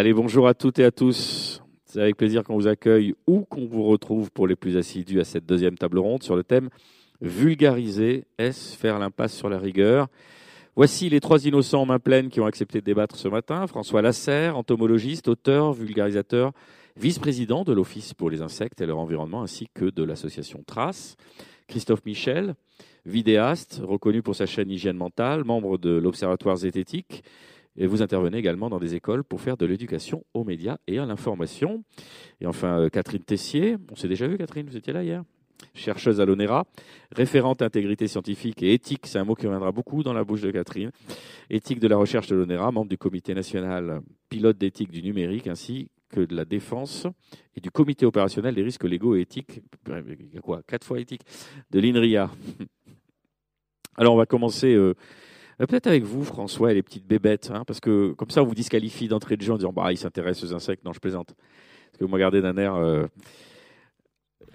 Allez, bonjour à toutes et à tous. C'est avec plaisir qu'on vous accueille ou qu'on vous retrouve pour les plus assidus à cette deuxième table ronde sur le thème Vulgariser, est-ce faire l'impasse sur la rigueur? Voici les trois innocents en main pleine qui ont accepté de débattre ce matin. François Lasserre, entomologiste, auteur, vulgarisateur, vice-président de l'Office pour les insectes et leur environnement, ainsi que de l'association Trace. Christophe Michel, vidéaste, reconnu pour sa chaîne Hygiène Mentale, membre de l'Observatoire zététique. Et vous intervenez également dans des écoles pour faire de l'éducation aux médias et à l'information. Et enfin, euh, Catherine Tessier. On s'est déjà vu, Catherine, vous étiez là hier? Chercheuse à l'ONERA, référente intégrité scientifique et éthique, c'est un mot qui reviendra beaucoup dans la bouche de Catherine, éthique de la recherche de l'ONERA, membre du comité national pilote d'éthique du numérique, ainsi que de la défense et du comité opérationnel des risques légaux et éthiques, quoi, quatre fois éthique, de l'INRIA. Alors on va commencer euh, peut-être avec vous, François, et les petites bébêtes, hein, parce que comme ça on vous disqualifie d'entrée de jeu en disant bah, il s'intéresse aux insectes. Non, je plaisante. Parce que vous me regardez d'un air. Euh,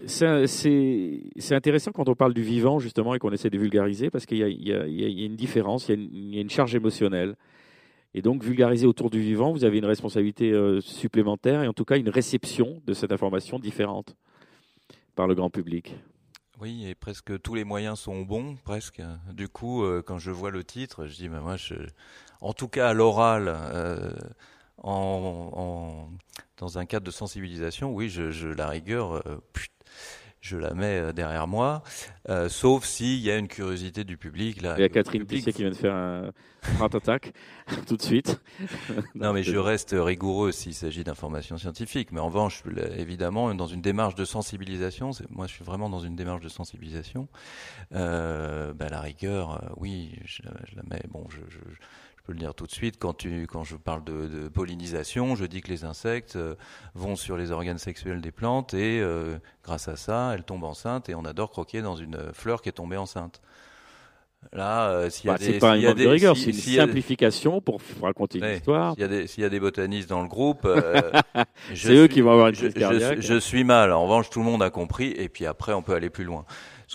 c'est intéressant quand on parle du vivant, justement, et qu'on essaie de vulgariser, parce qu'il y, y, a une différence, il y, a une charge émotionnelle. Et donc, vulgariser autour du vivant, vous avez une responsabilité euh, supplémentaire, et en tout cas une réception de cette information différente par le grand public. Oui, et presque tous les moyens sont bons, presque. Du coup, euh, quand je vois le titre, je dis, moi, je... en tout cas à l'oral, euh, en, dans un cadre de sensibilisation, oui, je, la rigueur, je la mets euh, derrière moi, euh, sauf s'il y a une curiosité du public. Là, Il y a Catherine Pissier qui vient de faire un grand attaque tout de suite. non, mais je reste rigoureux s'il s'agit d'informations scientifiques. Mais en revanche, évidemment, dans une démarche de sensibilisation, moi je suis vraiment dans une démarche de sensibilisation, euh, ben, la rigueur, euh, oui, je, je, la mets. Bon, je, je je peux le dire tout de suite, quand, tu, quand je parle de, de, pollinisation, je dis que les insectes euh, vont sur les organes sexuels des plantes et euh, grâce à ça, elles tombent enceintes et on adore croquer dans une fleur qui est tombée enceinte. Là, euh, s'il y a bah, des, pas une de rigueur, c'est une simplification pour raconter une histoire. S'il y, a des, s'il y a des botanistes dans le groupe, euh, c'est eux qui vont avoir une je, je, je, suis mal. En revanche, tout le monde a compris, et puis après, on peut aller plus loin.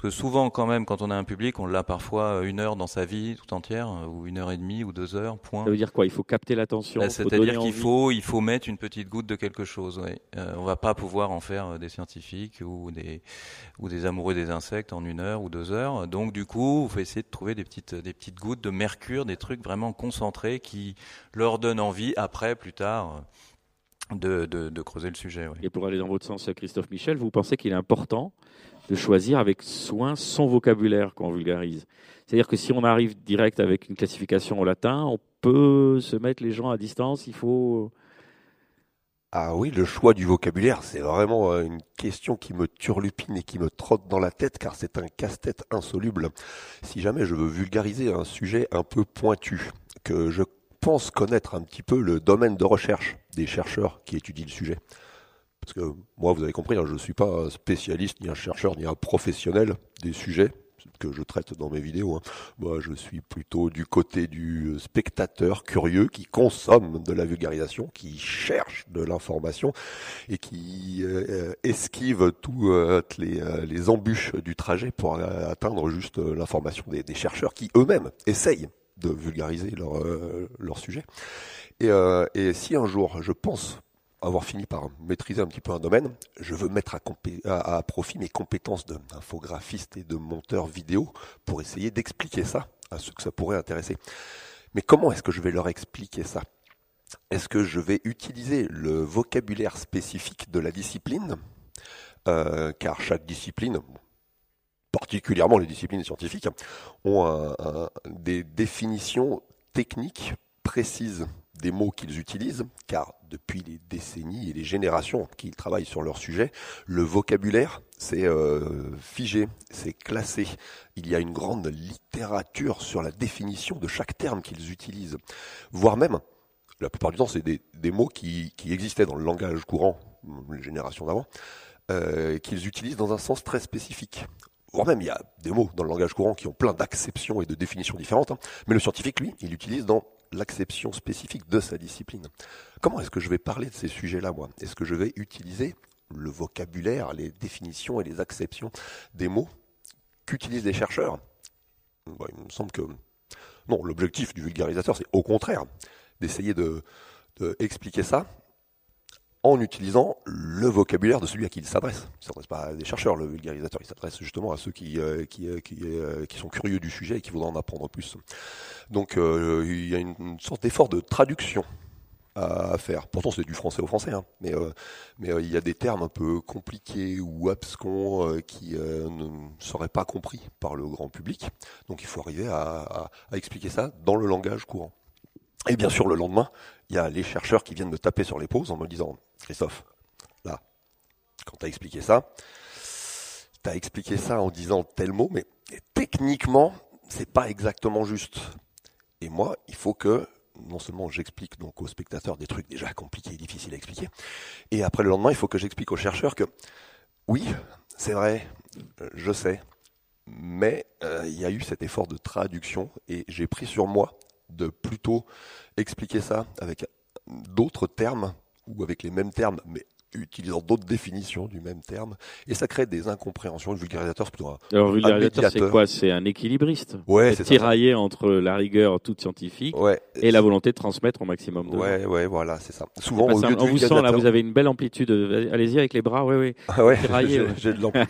Parce que souvent, quand même, quand on a un public, on l'a parfois une heure dans sa vie tout entière, ou une heure et demie, ou deux heures, point. Ça veut dire quoi? Il faut capter l'attention C'est-à-dire qu'il faut, il faut mettre une petite goutte de quelque chose. Oui. Euh, on va pas pouvoir en faire euh, des scientifiques ou des, ou des amoureux des insectes en une heure ou deux heures. Donc, du coup, il faut essayer de trouver des petites, des petites gouttes de mercure, des trucs vraiment concentrés qui leur donnent envie, après, plus tard, de, de, de creuser le sujet. Et pour aller dans votre sens, Christophe Michel, vous pensez qu'il est important de choisir avec soin son vocabulaire quand on vulgarise. C'est-à-dire que si on arrive direct avec une classification au latin, on peut se mettre les gens à distance, il faut... Ah oui, le choix du vocabulaire, c'est vraiment euh, une question qui me turlupine et qui me trotte dans la tête car c'est un casse-tête insoluble. Si jamais je veux vulgariser un sujet un peu pointu, que je pense connaître un petit peu le domaine de recherche des chercheurs qui étudient le sujet, parce que moi, vous avez compris, hein, je ne suis pas un spécialiste, ni un chercheur, ni un professionnel des sujets que je traite dans mes vidéos. Hein. Moi, je suis plutôt du côté du spectateur curieux qui consomme de la vulgarisation, qui cherche de l'information et qui euh, esquive toutes euh, les, euh, embûches du trajet pour atteindre juste l'information des, chercheurs qui eux-mêmes essayent de vulgariser leur, sujet. Et, et si un jour je pense avoir fini par maîtriser un petit peu un domaine, je veux mettre à, profit mes compétences d'infographiste et de monteur vidéo pour essayer d'expliquer ça à ceux que ça pourrait intéresser. Mais comment est-ce que je vais leur expliquer ça? Est-ce que je vais utiliser le vocabulaire spécifique de la discipline? Euh, Car chaque discipline, particulièrement les disciplines scientifiques, ont un, un, des définitions techniques précises des mots qu'ils utilisent, car depuis les décennies et les générations qu'ils travaillent sur leur sujet, le vocabulaire, c'est euh, figé, c'est classé. Il y a une grande littérature sur la définition de chaque terme qu'ils utilisent, voire même, la plupart du temps, c'est des, des, mots qui, qui, existaient dans le langage courant, les générations d'avant, euh, qu'ils utilisent dans un sens très spécifique. Voire même, il y a des mots dans le langage courant qui ont plein d'acceptions et de définitions différentes, hein. mais le scientifique, lui, il utilise dans l'acception spécifique de sa discipline. Comment est-ce que je vais parler de ces sujets-là, moi? Est-ce que je vais utiliser le vocabulaire, les définitions et les acceptions des mots qu'utilisent les chercheurs? Il me semble que non, l'objectif du vulgarisateur, c'est au contraire d'essayer de, d'expliquer ça en utilisant le vocabulaire de celui à qui il s'adresse. Il ne s'adresse pas à des chercheurs, le vulgarisateur, il s'adresse justement à ceux qui, euh, qui, euh, euh, qui, sont curieux du sujet et qui voudraient en apprendre plus. Donc il y a une, sorte d'effort de traduction à faire. Pourtant c'est du français au français, hein. mais, mais il y a des termes un peu compliqués ou abscons qui ne seraient pas compris par le grand public. Donc il faut arriver à expliquer ça dans le langage courant. Et bien sûr, le lendemain, il y a les chercheurs qui viennent me taper sur l'épaule en me disant Christophe, là, quand tu as expliqué ça, tu as expliqué ça en disant tel mot, mais techniquement, c'est pas exactement juste. Et moi, il faut que non seulement j'explique donc aux spectateurs des trucs déjà compliqués et difficiles à expliquer, et après le lendemain, il faut que j'explique aux chercheurs que oui, c'est vrai, je sais, mais euh, il y a eu cet effort de traduction et j'ai pris sur moi de plutôt expliquer ça avec d'autres termes ou avec les mêmes termes, mais utilisant d'autres définitions du même terme, et ça crée des incompréhensions. Le vulgarisateur, c'est plutôt un. Alors, vulgarisateur, c'est quoi? C'est un équilibriste. Ouais, c'est tiraillé entre la rigueur toute scientifique et la volonté de transmettre au maximum. De ouais, ouais, voilà, c'est ça. Souvent, on vous sent là, vous avez une belle amplitude. Allez-y avec les bras, ouais, ouais. Ah ouais, j'ai de l'amplitude.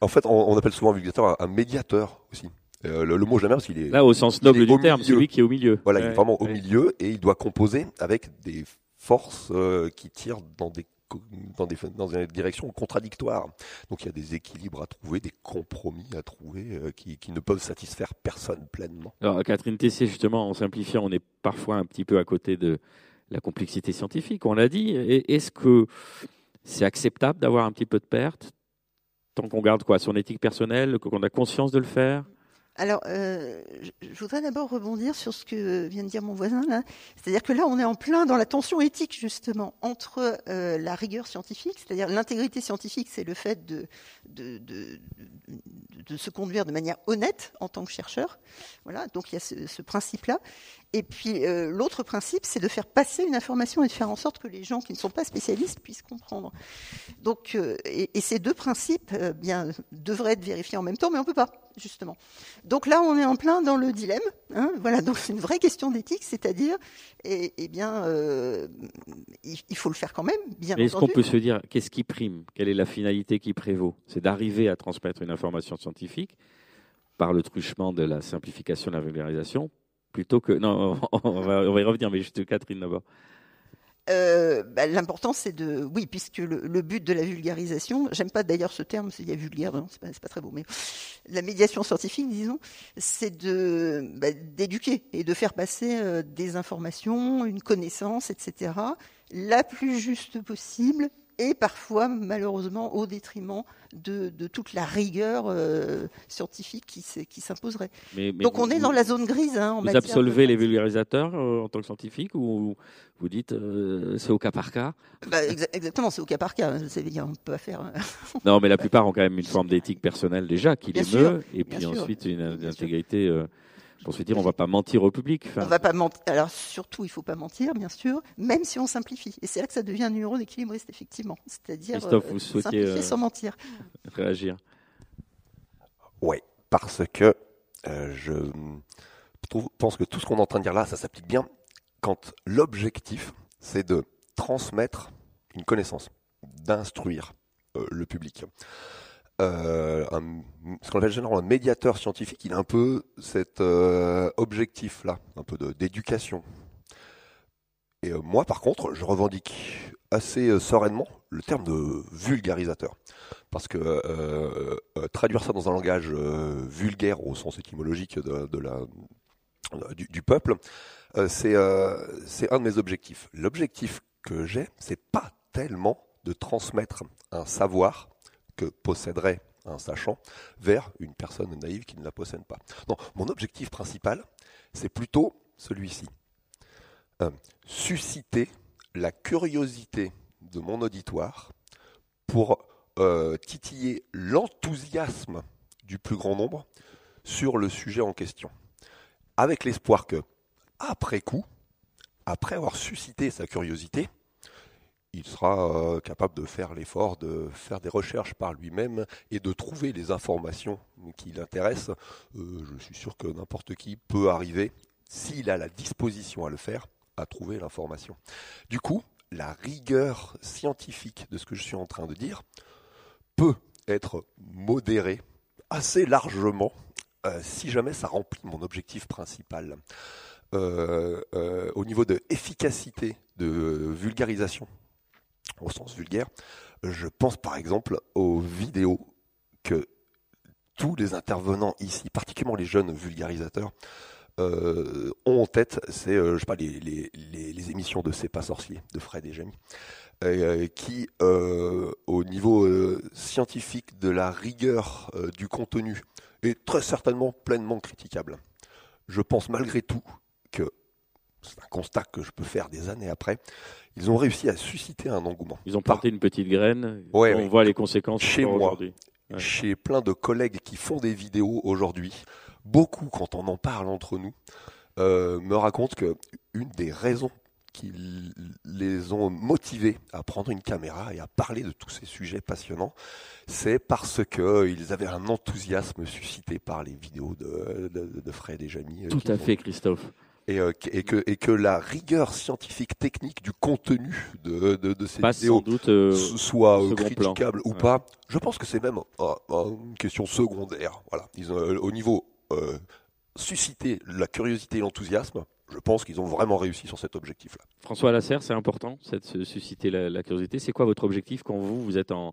en fait, on, appelle souvent vulgarisateur un médiateur aussi. Euh, le, mot jamais parce qu'il est là au sens noble du terme, celui qui est au milieu. Voilà, il est vraiment au milieu et il doit composer avec des forces euh, qui tirent dans des dans des, dans des directions contradictoires. Donc il y a des équilibres à trouver, des compromis à trouver euh, qui, qui, ne peuvent satisfaire personne pleinement. Alors Catherine Tessier, justement, en simplifiant, on est parfois un petit peu à côté de la complexité scientifique, on l'a dit. Est-ce que c'est acceptable d'avoir un petit peu de perte tant qu'on garde quoi? Son éthique personnelle, qu'on a conscience de le faire? Alors, euh, je voudrais d'abord rebondir sur ce que vient de dire mon voisin là. C'est-à-dire que là, on est en plein dans la tension éthique justement entre euh, la rigueur scientifique, c'est-à-dire l'intégrité scientifique, c'est le fait de se conduire de manière honnête en tant que chercheur. Voilà, donc il y a ce, principe-là. Et puis euh, l'autre principe, c'est de faire passer une information et de faire en sorte que les gens qui ne sont pas spécialistes puissent comprendre. Donc, et, ces deux principes, bien, devraient être vérifiés en même temps, mais on peut pas, justement. Donc là, on est en plein dans le dilemme. Hein, voilà, donc c'est une vraie question d'éthique, c'est-à-dire, et, et bien, il, il, faut le faire quand même, bien mais Est-ce qu'on peut se dire, qu'est-ce qui prime? Quelle est la finalité qui prévaut? C'est d'arriver à transmettre une information scientifique par le truchement de la simplification, de la vulgarisation, plutôt que. Non, on va, y revenir, mais juste Catherine d'abord. Euh, bah, L'important, c'est de, oui, puisque le, but de la vulgarisation, j'aime pas d'ailleurs ce terme, il y a vulgaire, c'est pas, pas très beau, mais la médiation scientifique, disons, c'est de bah, d'éduquer et de faire passer euh, des informations, une connaissance, etc., la plus juste possible et parfois malheureusement au détriment de, de toute la rigueur euh, scientifique qui, qui s'imposerait. Donc on est dans la zone grise. Hein, en vous absolvez les vulgarisateurs euh, en tant que scientifique ou vous dites euh, c'est au cas par cas bah, Exactement, c'est au cas par cas. Dire, on peut pas faire. non, mais la plupart ont quand même une forme d'éthique personnelle déjà qui les meut, et puis ensuite une, intégrité pour se dire on va pas mentir au public. Enfin... On va pas mentir. Alors surtout, il faut pas mentir, bien sûr, même si on simplifie. Et c'est là que ça devient un numéro d'équilibriste, effectivement. C'est-à-dire euh, simplifier euh, sans mentir. Réagir. Oui, parce que euh, je pense que tout ce qu'on est en train de dire là, ça s'applique bien quand l'objectif, c'est de transmettre une connaissance, d'instruire le public euh, ce qu'on appelle généralement un médiateur scientifique, il a un peu cet euh, objectif-là, un peu d'éducation. Et euh, moi, par contre, je revendique assez sereinement le terme de vulgarisateur. Parce que traduire ça dans un langage vulgaire au sens étymologique de la, du, du, peuple, c'est un de mes objectifs. L'objectif que j'ai, c'est pas tellement de transmettre un savoir que posséderait un sachant vers une personne naïve qui ne la possède pas. Non, mon objectif principal, c'est plutôt celui-ci. Euh, susciter la curiosité de mon auditoire pour euh, titiller l'enthousiasme du plus grand nombre sur le sujet en question. Avec l'espoir que, après coup, après avoir suscité sa curiosité, il sera euh, capable de faire l'effort de faire des recherches par lui-même et de trouver les informations qui l'intéressent. Euh, je suis sûr que n'importe qui peut arriver, s'il a la disposition à le faire, à trouver l'information. Du coup, la rigueur scientifique de ce que je suis en train de dire peut être modérée assez largement euh, si jamais ça remplit mon objectif principal. Au niveau de de vulgarisation, au sens vulgaire, je pense par exemple aux vidéos que tous les intervenants ici, particulièrement les jeunes vulgarisateurs, ont en tête, c'est je sais pas les, émissions de C'est pas sorcier de Fred et Jamie, qui au niveau scientifique de la rigueur du contenu est très certainement pleinement critiquable. Je pense malgré tout que c'est un constat que je peux faire des années après. Ils ont réussi à susciter un engouement. Ils ont porté une petite graine. on voit les conséquences chez moi. Chez plein de collègues qui font des vidéos aujourd'hui, beaucoup, quand on en parle entre nous, euh, me racontent que une des raisons qui les ont motivés à prendre une caméra et à parler de tous ces sujets passionnants, c'est parce qu'ils avaient un enthousiasme suscité par les vidéos de, de, Fred et Jamie. Euh, Tout à fait, Christophe. Et, euh, et, que, et que la rigueur scientifique technique du contenu de, de, ces vidéos doute, euh, soit critiquable ou pas, je pense que c'est même une question secondaire. Voilà, Ils au niveau susciter la curiosité et l'enthousiasme, je pense qu'ils ont vraiment réussi sur cet objectif-là. François Lasserre, c'est important, de susciter la, curiosité. C'est quoi votre objectif quand vous, vous êtes en,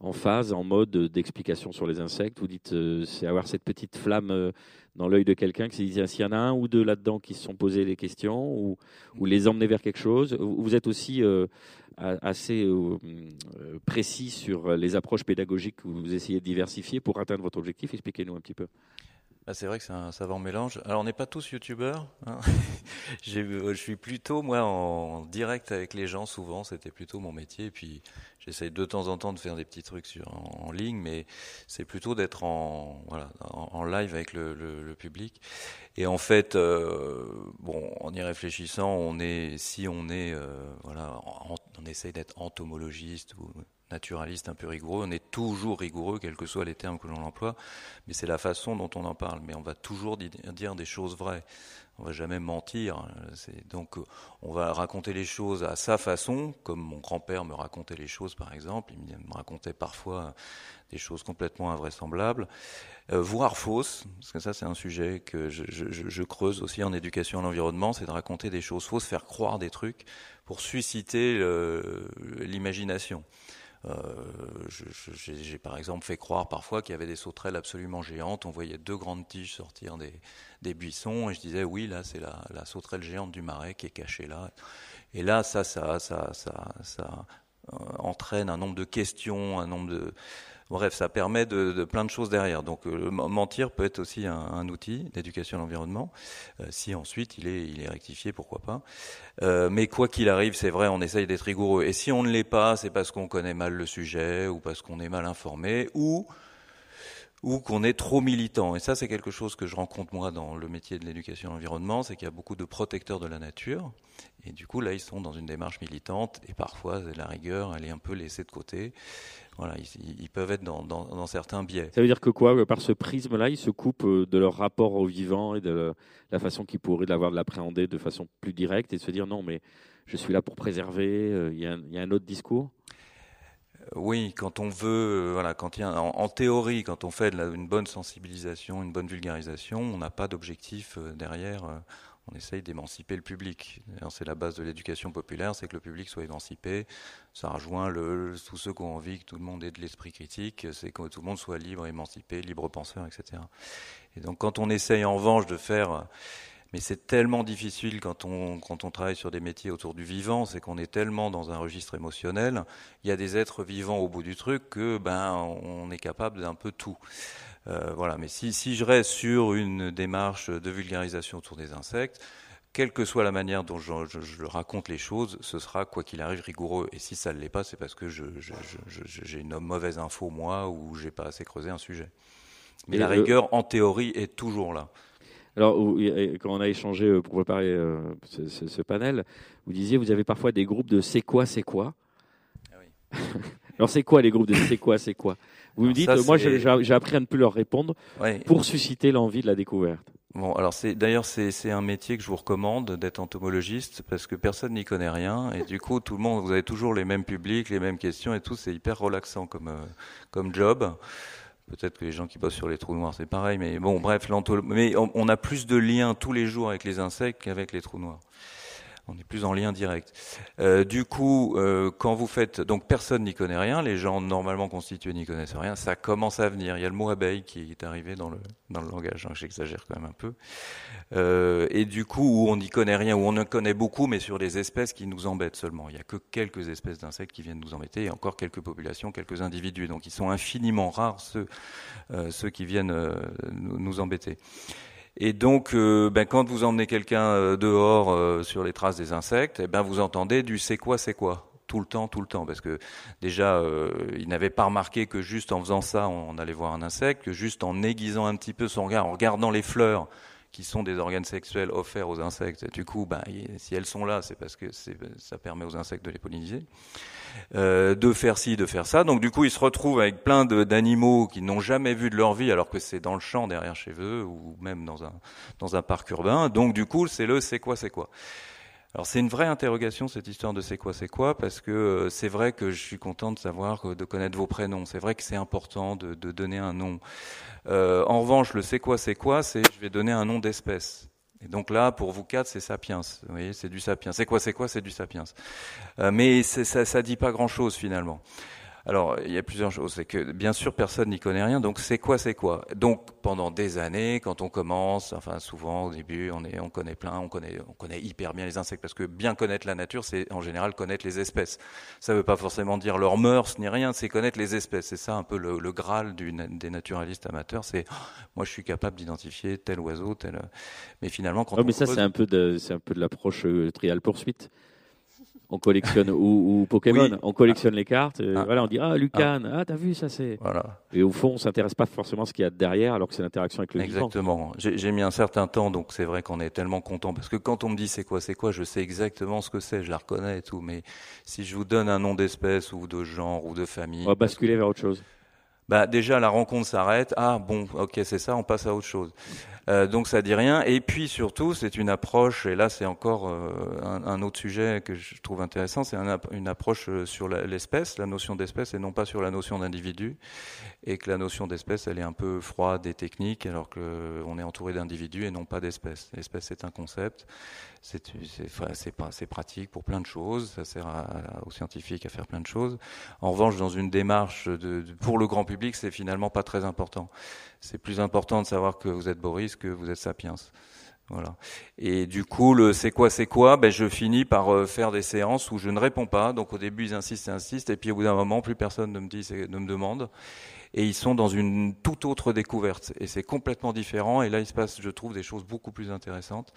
en phase, en mode d'explication sur les insectes Vous dites, euh, c'est avoir cette petite flamme euh, dans l'œil de quelqu'un qui se dit, s'il y en a un ou deux là-dedans qui se sont posés les questions ou, les emmener vers quelque chose. Vous êtes aussi euh, assez précis sur les approches pédagogiques que vous essayez de diversifier pour atteindre votre objectif. Expliquez-nous un petit peu. Ah, c'est vrai que c'est un savant mélange. Alors, on n'est pas tous youtubeurs. Hein. je suis plutôt, moi, en direct avec les gens, souvent. C'était plutôt mon métier. Et puis, j'essaye de temps en temps de faire des petits trucs en, ligne, mais c'est plutôt d'être en, live avec le, public. Et en fait, euh, bon, en y réfléchissant, on si on est, euh, voilà, on essaye d'être entomologiste ou naturaliste un peu rigoureux. On est toujours rigoureux, quels que soient les termes que l'on emploie, mais c'est la façon dont on en parle. Mais on va toujours dire des choses vraies. On va jamais mentir. Donc, on va raconter les choses à sa façon, comme mon grand-père me racontait les choses, par exemple. Il me racontait parfois des choses complètement invraisemblables, euh, voire fausses, parce que ça c'est un sujet que je, je creuse aussi en éducation à l'environnement, c'est de raconter des choses fausses, faire croire des trucs pour susciter l'imagination. Euh, j'ai par exemple fait croire parfois qu'il y avait des sauterelles absolument géantes. On voyait deux grandes tiges sortir des, buissons et je disais oui, là c'est la, la, sauterelle géante du marais qui est cachée là. Et là, ça, ça, ça, ça, ça euh, entraîne un nombre de questions, un nombre de, Bref, ça permet de, plein de choses derrière. Donc euh, mentir peut être aussi un, outil d'éducation à l'environnement. Euh, si ensuite il est, il est rectifié, pourquoi pas. Euh, mais quoi qu'il arrive, c'est vrai, on essaye d'être rigoureux. Et si on ne l'est pas, c'est parce qu'on connaît mal le sujet ou parce qu'on est mal informé ou ou qu'on est trop militant. Et ça, c'est quelque chose que je rencontre moi dans le métier de l'éducation à l'environnement, c'est qu'il y a beaucoup de protecteurs de la nature. Et du coup, là, ils sont dans une démarche militante et parfois, la rigueur, elle est un peu laissée de côté voilà, ils, peuvent être dans, certains biais. Ça veut dire que quoi Par ce prisme-là, ils se coupent euh, de leur rapport au vivant et de la façon qu'ils pourraient l'avoir de l'appréhender de façon plus directe et de se dire non, mais je suis là pour préserver. Euh, il y, a, un autre discours? euh, oui, quand on veut, voilà, quand il y a, en, théorie, quand on fait une bonne sensibilisation, une bonne vulgarisation, on n'a pas d'objectif derrière on essaye d'émanciper le public. C'est la base de l'éducation populaire, c'est que le public soit émancipé. Ça rejoint tous ceux qui ont envie que tout le monde ait de l'esprit critique, c'est que tout le monde soit libre, émancipé, libre penseur, etc. Et donc quand on essaye en revanche de faire... Mais c'est tellement difficile quand on, quand on travaille sur des métiers autour du vivant, c'est qu'on est tellement dans un registre émotionnel, il y a des êtres vivants au bout du truc que ben on est capable d'un peu tout. Euh, voilà. Mais si, si, je reste sur une démarche de vulgarisation autour des insectes, quelle que soit la manière dont je, je, raconte les choses, ce sera quoi qu'il arrive rigoureux. Et si ça ne l'est pas, c'est parce que j'ai une mauvaise info moi ou j'ai pas assez creusé un sujet. Mais la rigueur, en théorie, est toujours là. Alors, quand on a échangé euh, pour préparer euh, ce, ce, panel, vous disiez vous avez parfois des groupes de c'est quoi, c'est quoi. Ah oui. Alors, c'est quoi les groupes de c'est quoi, c'est quoi vous me dites, moi j'ai appris à ne plus leur répondre pour susciter l'envie de la découverte. Bon, alors c'est d'ailleurs c'est un métier que je vous recommande d'être entomologiste parce que personne n'y connaît rien et du coup tout le monde vous avez toujours les mêmes publics, les mêmes questions et tout, c'est hyper relaxant comme euh, comme job. Peut-être que les gens qui bossent sur les trous noirs c'est pareil, mais bon bref, mais on a plus de liens tous les jours avec les insectes qu'avec les trous noirs on est plus en lien direct. Euh, du coup, euh, quand vous faites, donc personne n'y connaît rien, les gens normalement constitués n'y connaissent rien, ça commence à venir. Il y a le mot abeille qui est arrivé dans le, langage, hein, j'exagère quand même un peu. Euh, et du coup, où on n'y connaît rien, où on en connaît beaucoup, mais sur des espèces qui nous embêtent seulement. Il n'y a que quelques espèces d'insectes qui viennent nous embêter, et encore quelques populations, quelques individus. Donc ils sont infiniment rares, ceux, qui viennent nous embêter. Et donc, euh, ben, quand vous emmenez quelqu'un euh, dehors euh, sur les traces des insectes, eh ben, vous entendez du c'est quoi, c'est quoi tout le temps, tout le temps, parce que déjà, il n'avait pas remarqué que juste en faisant ça, on allait voir un insecte, que juste en aiguisant un petit peu son regard, en regardant les fleurs, qui sont des organes sexuels offerts aux insectes. du coup, ben, si elles sont là, c'est parce que ça permet aux insectes de les polliniser. Euh, de faire ci, de faire ça. Donc du coup, ils se retrouvent avec plein d'animaux qu'ils n'ont jamais vu de leur vie, alors que c'est dans le champ derrière chez eux, ou même dans un, dans un parc urbain. Donc du coup, c'est le c'est quoi, c'est quoi. Alors c'est une vraie interrogation cette histoire de c'est quoi c'est quoi parce que euh, c'est vrai que je suis content de savoir de connaître vos prénoms. C'est vrai que c'est important de, donner un nom. Euh, en revanche, le c'est quoi c'est quoi, c'est je vais donner un nom d'espèce. Et donc là, pour vous quatre, c'est sapiens. Vous voyez, c'est du sapiens. C'est quoi, c'est quoi, c'est du sapiens. Euh, mais ça, ça dit pas grand-chose finalement. Alors, il y a plusieurs choses. C'est que, bien sûr, personne n'y connaît rien. Donc, c'est quoi, c'est quoi? Donc, pendant des années, quand on commence, enfin, souvent, au début, on, est, on connaît plein, on connaît, on connaît hyper bien les insectes. Parce que bien connaître la nature, c'est en général connaître les espèces. Ça ne veut pas forcément dire leurs mœurs ni rien, c'est connaître les espèces. C'est ça un peu le, le graal du, des naturalistes amateurs. C'est, oh, moi, je suis capable d'identifier tel oiseau, tel. Mais finalement, quand oh, mais ça, c'est un peu de, c'est un peu de l'approche euh, trial poursuite on collectionne ou, Pokémon, on collectionne les cartes. Ah. Voilà, on dit ah Lucan, ah, ah t'as vu ça c'est. Voilà. Et au fond, on s'intéresse pas forcément à ce qu'il y a derrière, alors que c'est l'interaction avec le Exactement. J'ai mis un certain temps, donc c'est vrai qu'on est tellement content parce que quand on me dit c'est quoi, c'est quoi, je sais exactement ce que c'est, je la reconnais et tout. Mais si je vous donne un nom d'espèce ou de genre ou de famille, on va basculer vers autre chose bah déjà la rencontre s'arrête. Ah bon, ok, c'est ça, on passe à autre chose. Euh, donc ça dit rien. Et puis surtout, c'est une approche, et là c'est encore euh, un, autre sujet que je trouve intéressant, c'est une approche euh, sur l'espèce, la, notion d'espèce, et non pas sur la notion d'individu. Et que la notion d'espèce, elle est un peu froide et technique, alors qu'on est entouré d'individus et non pas d'espèces. L'espèce, c'est un concept, c'est pratique pour plein de choses, ça sert aux scientifiques à faire plein de choses. En revanche, dans une démarche pour le grand public, c'est finalement pas très important. C'est plus important de savoir que vous êtes Boris que vous êtes Sapiens. Voilà. Et du coup, le c'est quoi, c'est quoi ben, Je finis par euh, faire des séances où je ne réponds pas. Donc au début, ils insistent et insistent. Et puis au bout d'un moment, plus personne ne me, dit, ne me demande. Et ils sont dans une toute autre découverte. Et c'est complètement différent. Et là, il se passe, je trouve, des choses beaucoup plus intéressantes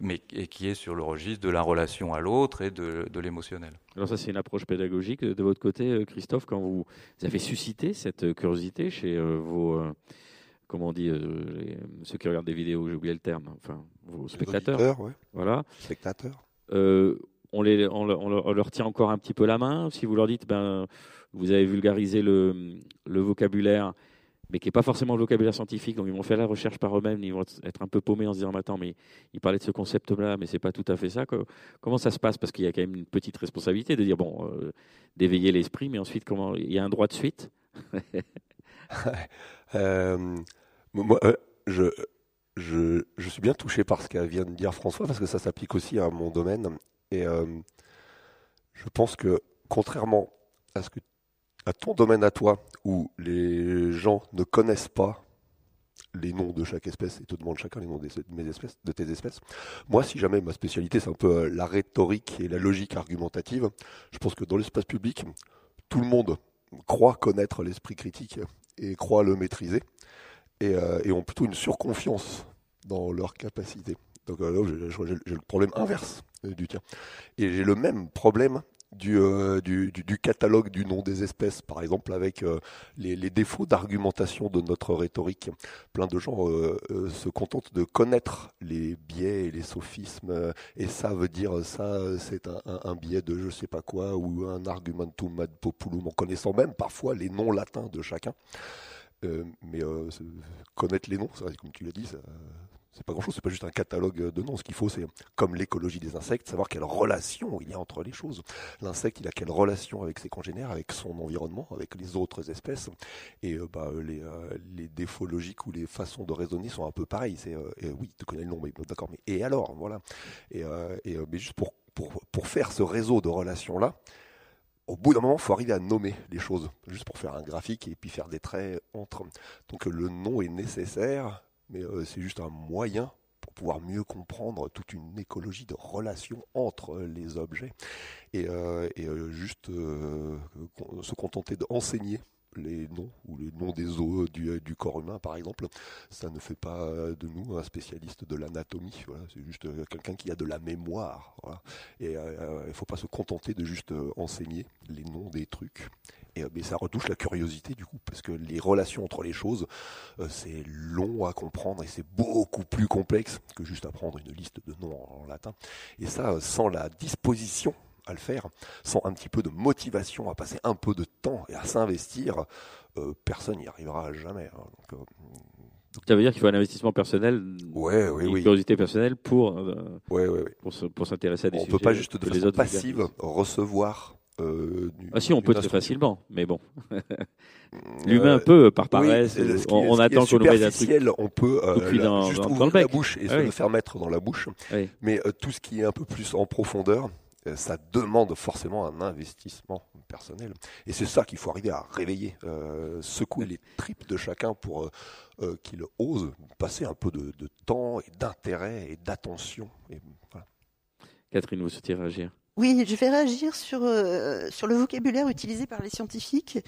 mais et qui est sur le registre de la relation à l'autre et de, l'émotionnel. Alors ça, c'est une approche pédagogique de votre côté, euh, Christophe, quand vous avez suscité cette curiosité chez euh, vos, euh, comment on dit, ceux qui regardent des vidéos, j'ai oublié le terme, enfin vos spectateurs. ouais. Voilà. Spectateurs. on, les, on, on, leur tient encore un petit peu la main. Si vous leur dites, ben, vous avez vulgarisé le, le vocabulaire mais qui n'est pas forcément le vocabulaire scientifique. Donc, ils vont faire la recherche par eux-mêmes. Ils vont être un peu paumés en se disant, attends, mais il parlait de ce concept-là, mais c'est pas tout à fait ça. Comment ça se passe? Parce qu'il y a quand même une petite responsabilité de dire, bon, euh, d'éveiller l'esprit, mais ensuite, comment il y a un droit de suite? Euh, Moi, euh, je, suis bien touché par ce qu'a vient de dire François, parce que ça s'applique aussi à mon domaine. Et je pense que, contrairement à ce que à ton domaine à toi, où les gens ne connaissent pas les noms de chaque espèce et te demandent chacun les noms de, mes espèces, de tes espèces. Moi, si jamais ma spécialité, c'est un peu euh, la rhétorique et la logique argumentative, je pense que dans l'espace public, tout le monde croit connaître l'esprit critique et croit le maîtriser et, euh, ont plutôt une surconfiance dans leur capacité. Donc euh, j'ai le problème inverse du tien. Et j'ai le même problème euh, du, du, catalogue du nom des espèces, par exemple, avec euh, les, défauts d'argumentation de notre rhétorique. Plein de gens se contentent de connaître les biais et les sophismes, et ça veut dire ça, c'est un, biais de je sais pas quoi, ou un argumentum ad populum, en connaissant même parfois les noms latins de chacun. Mais connaître les noms, comme tu l'as dit, c'est pas grand-chose, c'est pas juste un catalogue de noms. Ce qu'il faut, c'est comme l'écologie des insectes, savoir quelle relation il y a entre les choses. L'insecte, il a quelle relation avec ses congénères, avec son environnement, avec les autres espèces. Et euh, bah, les, euh, les, défauts logiques ou les façons de raisonner sont un peu pareils. C'est euh, oui, tu connais le nom, mais d'accord. Mais et alors, voilà. Et, et mais juste pour, pour pour faire ce réseau de relations là. Au bout d'un moment, il faut arriver à nommer les choses, juste pour faire un graphique et puis faire des traits entre. Donc le nom est nécessaire, mais euh, c'est juste un moyen pour pouvoir mieux comprendre toute une écologie de relations entre les objets et, euh, euh, juste se contenter d'enseigner les noms ou les noms des os du, corps humain, par exemple, ça ne fait pas de nous un spécialiste de l'anatomie. c'est juste quelqu'un qui a de la mémoire. Et il ne faut pas se contenter de juste enseigner les noms des trucs. Et, mais ça retouche la curiosité du coup, parce que les relations entre les choses, c'est long à comprendre et c'est beaucoup plus complexe que juste apprendre une liste de noms en latin. Et ça, sans la disposition à le faire, sans un petit peu de motivation à passer un peu de temps et à s'investir, euh, personne n'y arrivera jamais. Hein. Donc, euh, ça veut dire qu'il faut un investissement personnel, ouais, oui, une oui. curiosité personnelle pour, euh, ouais, ouais, ouais. pour, s'intéresser à des On ne sujets. peut pas juste de les façon autres passive recevoir. Euh, du- Ah si, on peut très facilement, mais bon. Euh, L'humain peut, par paresse, qui on, on attend qu'on nous mette un truc. on peut euh, la- dans- juste dans- dans ouvrir le bec. la bouche et Ah se oui. le faire mettre dans la bouche. Oui. Mais tout ce qui est un peu plus en profondeur, ça demande forcément un investissement personnel. Et c'est ça qu'il faut arriver à réveiller, euh, secouer les tripes de chacun pour euh, euh, qu'il ose passer un peu de, de temps et d'intérêt et d'attention. Voilà. Catherine, vous souhaitez réagir? Oui, je vais réagir sur, euh, sur le vocabulaire utilisé par les scientifiques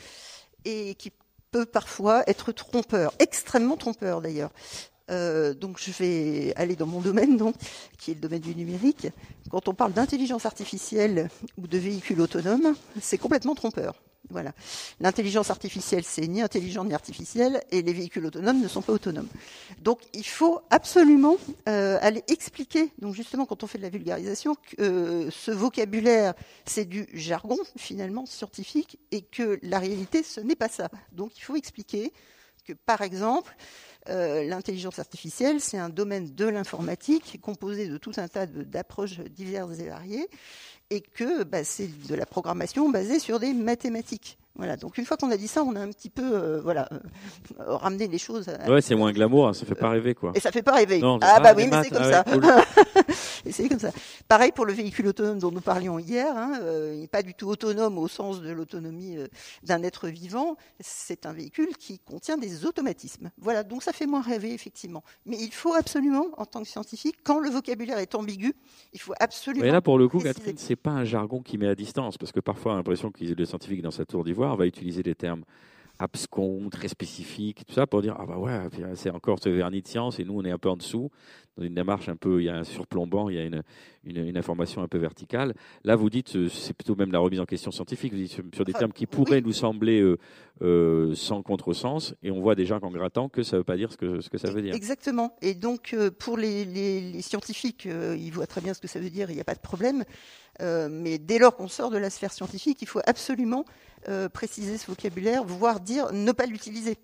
et qui peut parfois être trompeur, extrêmement trompeur d'ailleurs. Euh, donc je vais aller dans mon domaine, qui est le domaine du numérique. Quand on parle d'intelligence artificielle ou de véhicules autonomes, c'est complètement trompeur. Voilà. L'intelligence artificielle, c'est ni intelligent ni artificiel, et les véhicules autonomes ne sont pas autonomes. Donc, il faut absolument euh, aller expliquer. Donc, justement, quand on fait de la vulgarisation, que euh, ce vocabulaire, c'est du jargon finalement scientifique, et que la réalité, ce n'est pas ça. Donc, il faut expliquer que, par exemple, euh, l'intelligence artificielle, c'est un domaine de l'informatique composé de tout un tas d'approches diverses et variées, et que bah, c'est de la programmation basée sur des mathématiques. Voilà. Donc une fois qu'on a dit ça, on a un petit peu, euh, voilà, euh, ramené les choses. À... Ouais, c'est moins glamour, hein, ça fait pas rêver quoi. Et ça fait pas rêver. Non, ah ah, bah oui, mais c'est comme ah ça. ouais, cool. Et c'est comme ça. Pareil pour le véhicule autonome dont nous parlions hier. Hein, euh, il n'est pas du tout autonome au sens de l'autonomie euh, d'un être vivant. C'est un véhicule qui contient des automatismes. Voilà, donc ça fait moins rêver effectivement. Mais il faut absolument, en tant que scientifique, quand le vocabulaire est ambigu, il faut absolument. Mais là, pour le coup. Catherine, c'est pas un jargon qui met à distance, parce que parfois, on a l'impression que le scientifique dans sa tour d'ivoire va utiliser des termes abscons, très spécifiques, tout ça, pour dire ah bah ouais, c'est encore ce vernis de science, et nous on est un peu en dessous, dans une démarche un peu, il y a un surplombant, il y a une, une, une information un peu verticale. Là, vous dites, euh, c'est plutôt même la remise en question scientifique, vous dites sur, des Enfin, termes qui pourraient nous sembler euh, euh, sans contresens, et on voit déjà qu'en grattant que ça veut pas dire ce que, ce que ça veut dire. Exactement. Et donc, euh, pour les, les- les scientifiques, euh, ils voient très bien ce que ça veut dire, il n'y a pas de problème. Euh, mais dès lors qu'on sort de la sphère scientifique, il faut absolument euh, préciser ce vocabulaire, voire dire ne pas l'utiliser.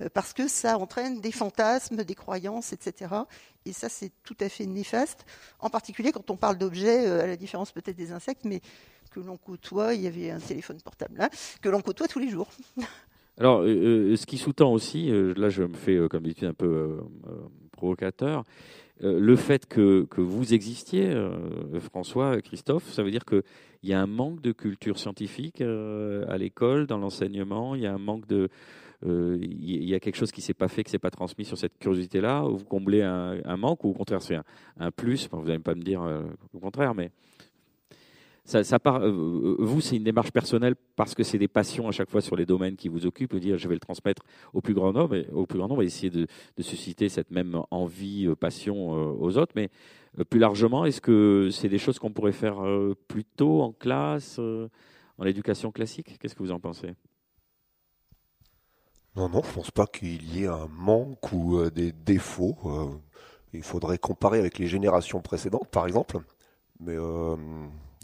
Euh, parce que ça entraîne des fantasmes, des croyances, etc. Et ça, c'est tout à fait néfaste. En particulier quand on parle d'objets, euh, à la différence peut-être des insectes, mais que l'on côtoie, il y avait un téléphone portable là, que l'on côtoie tous les jours. Alors, ce qui sous-tend aussi, là je me fais comme d'habitude un peu provocateur, le fait que, que vous existiez, euh, François, Christophe, ça veut dire qu'il y a un manque de culture scientifique euh, à l'école, dans l'enseignement, il y a un manque de... euh, Il y a quelque chose qui s'est pas fait, qui s'est pas transmis sur cette curiosité-là. Vous comblez un, manque ou au contraire c'est un, un plus. Vous n'allez pas me dire euh, le contraire, mais part, euh, vous, c'est une démarche personnelle parce que c'est des passions à chaque fois sur les domaines qui vous occupent, dire je vais le transmettre au plus grand nombre, et, au plus grand nombre, essayer de, susciter cette même envie, euh, passion euh, aux autres. Mais euh, plus largement, est-ce que c'est des choses qu'on pourrait faire euh, plus tôt en classe, euh, en éducation classique? Qu'est-ce que vous en pensez? Non, non, je pense pas qu'il y ait un manque ou euh, des défauts. euh, il faudrait comparer avec les générations précédentes, par exemple. Mais euh,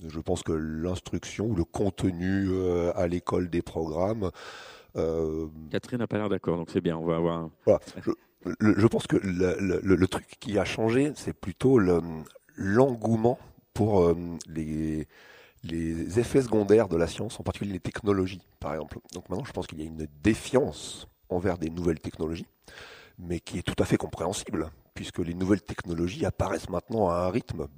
je pense que l'instruction ou le contenu euh, à l'école des programmes, euh, Catherine n'a pas l'air d'accord, donc c'est bien. On va avoir. voilà, je, je pense que le, truc qui a changé, c'est plutôt l'engouement pour euh, les, les effets secondaires de la science, en particulier les technologies, par exemple. Donc maintenant, je pense qu'il y a une défiance envers des nouvelles technologies, mais qui est tout à fait compréhensible, puisque les nouvelles technologies apparaissent maintenant à un rythme,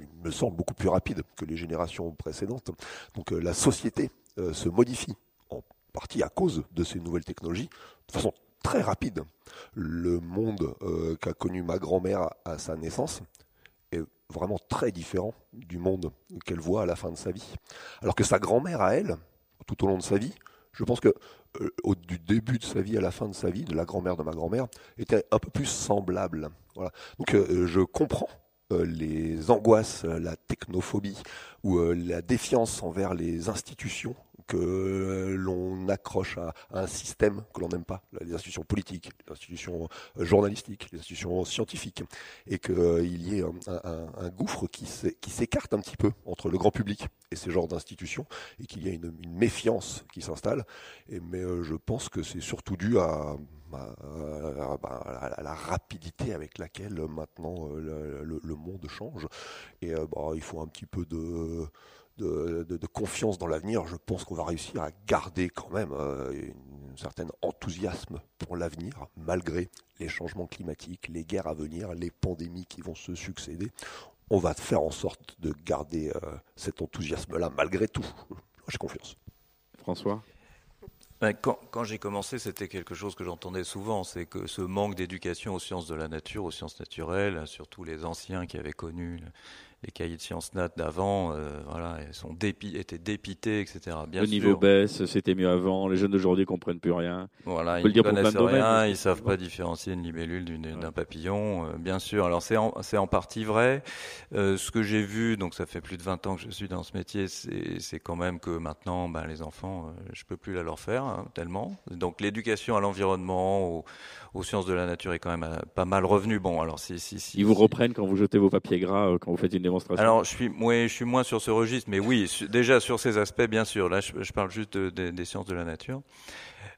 il me semble, beaucoup plus rapide que les générations précédentes. Donc euh, la société euh, se modifie, en partie à cause de ces nouvelles technologies, de façon très rapide. Le monde euh, qu'a connu ma grand-mère à sa naissance est vraiment très différent du monde qu'elle voit à la fin de sa vie. Alors que sa grand-mère à elle, tout au long de sa vie, je pense que du début de sa vie à la fin de sa vie, de la grand-mère de ma grand-mère, était un peu plus semblable. Voilà. Donc je comprends les angoisses, la technophobie ou la défiance envers les institutions que l'on accroche à, un système que l'on n'aime pas, les institutions politiques, les institutions euh, journalistiques, les institutions scientifiques, et qu'il euh, y ait un, gouffre qui s'écarte un petit peu entre le grand public et ces genres d'institutions, et qu'il y ait une, méfiance qui s'installe. Mais euh, je pense que c'est surtout dû à, la rapidité avec laquelle maintenant le, monde change. Et bah, il faut un petit peu de confiance dans l'avenir, je pense qu'on va réussir à garder quand même euh, un certain enthousiasme pour l'avenir, malgré les changements climatiques, les guerres à venir, les pandémies qui vont se succéder. On va faire en sorte de garder euh, cet enthousiasme-là, malgré tout. J'ai confiance. François? Quand, quand j'ai commencé, c'était quelque chose que j'entendais souvent, c'est que ce manque d'éducation aux sciences de la nature, aux sciences naturelles, surtout les anciens qui avaient connu les cahiers de sciences nat d'avant, euh, voilà, sont dépi étaient dépités, etc. Bien le niveau baisse, c'était mieux avant. Les jeunes d'aujourd'hui comprennent plus rien. Voilà, ils ne connaissent rien, ils savent pas différencier une libellule d'un papillon, euh, bien sûr. Alors c'est en, en, partie vrai. Euh, ce que j'ai vu, donc ça fait plus de 20 ans que je suis dans ce métier, c'est quand même que maintenant, ben, les enfants, je peux plus la leur faire hein, tellement. Donc l'éducation à l'environnement, aux, aux, sciences de la nature est quand même pas mal revenue. Bon, alors si, si, si ils vous reprennent quand vous jetez vos papiers gras, quand vous faites une alors, je suis, je suis moins sur ce registre, mais oui, déjà sur ces aspects, bien sûr. Là, je, parle juste des sciences de la nature.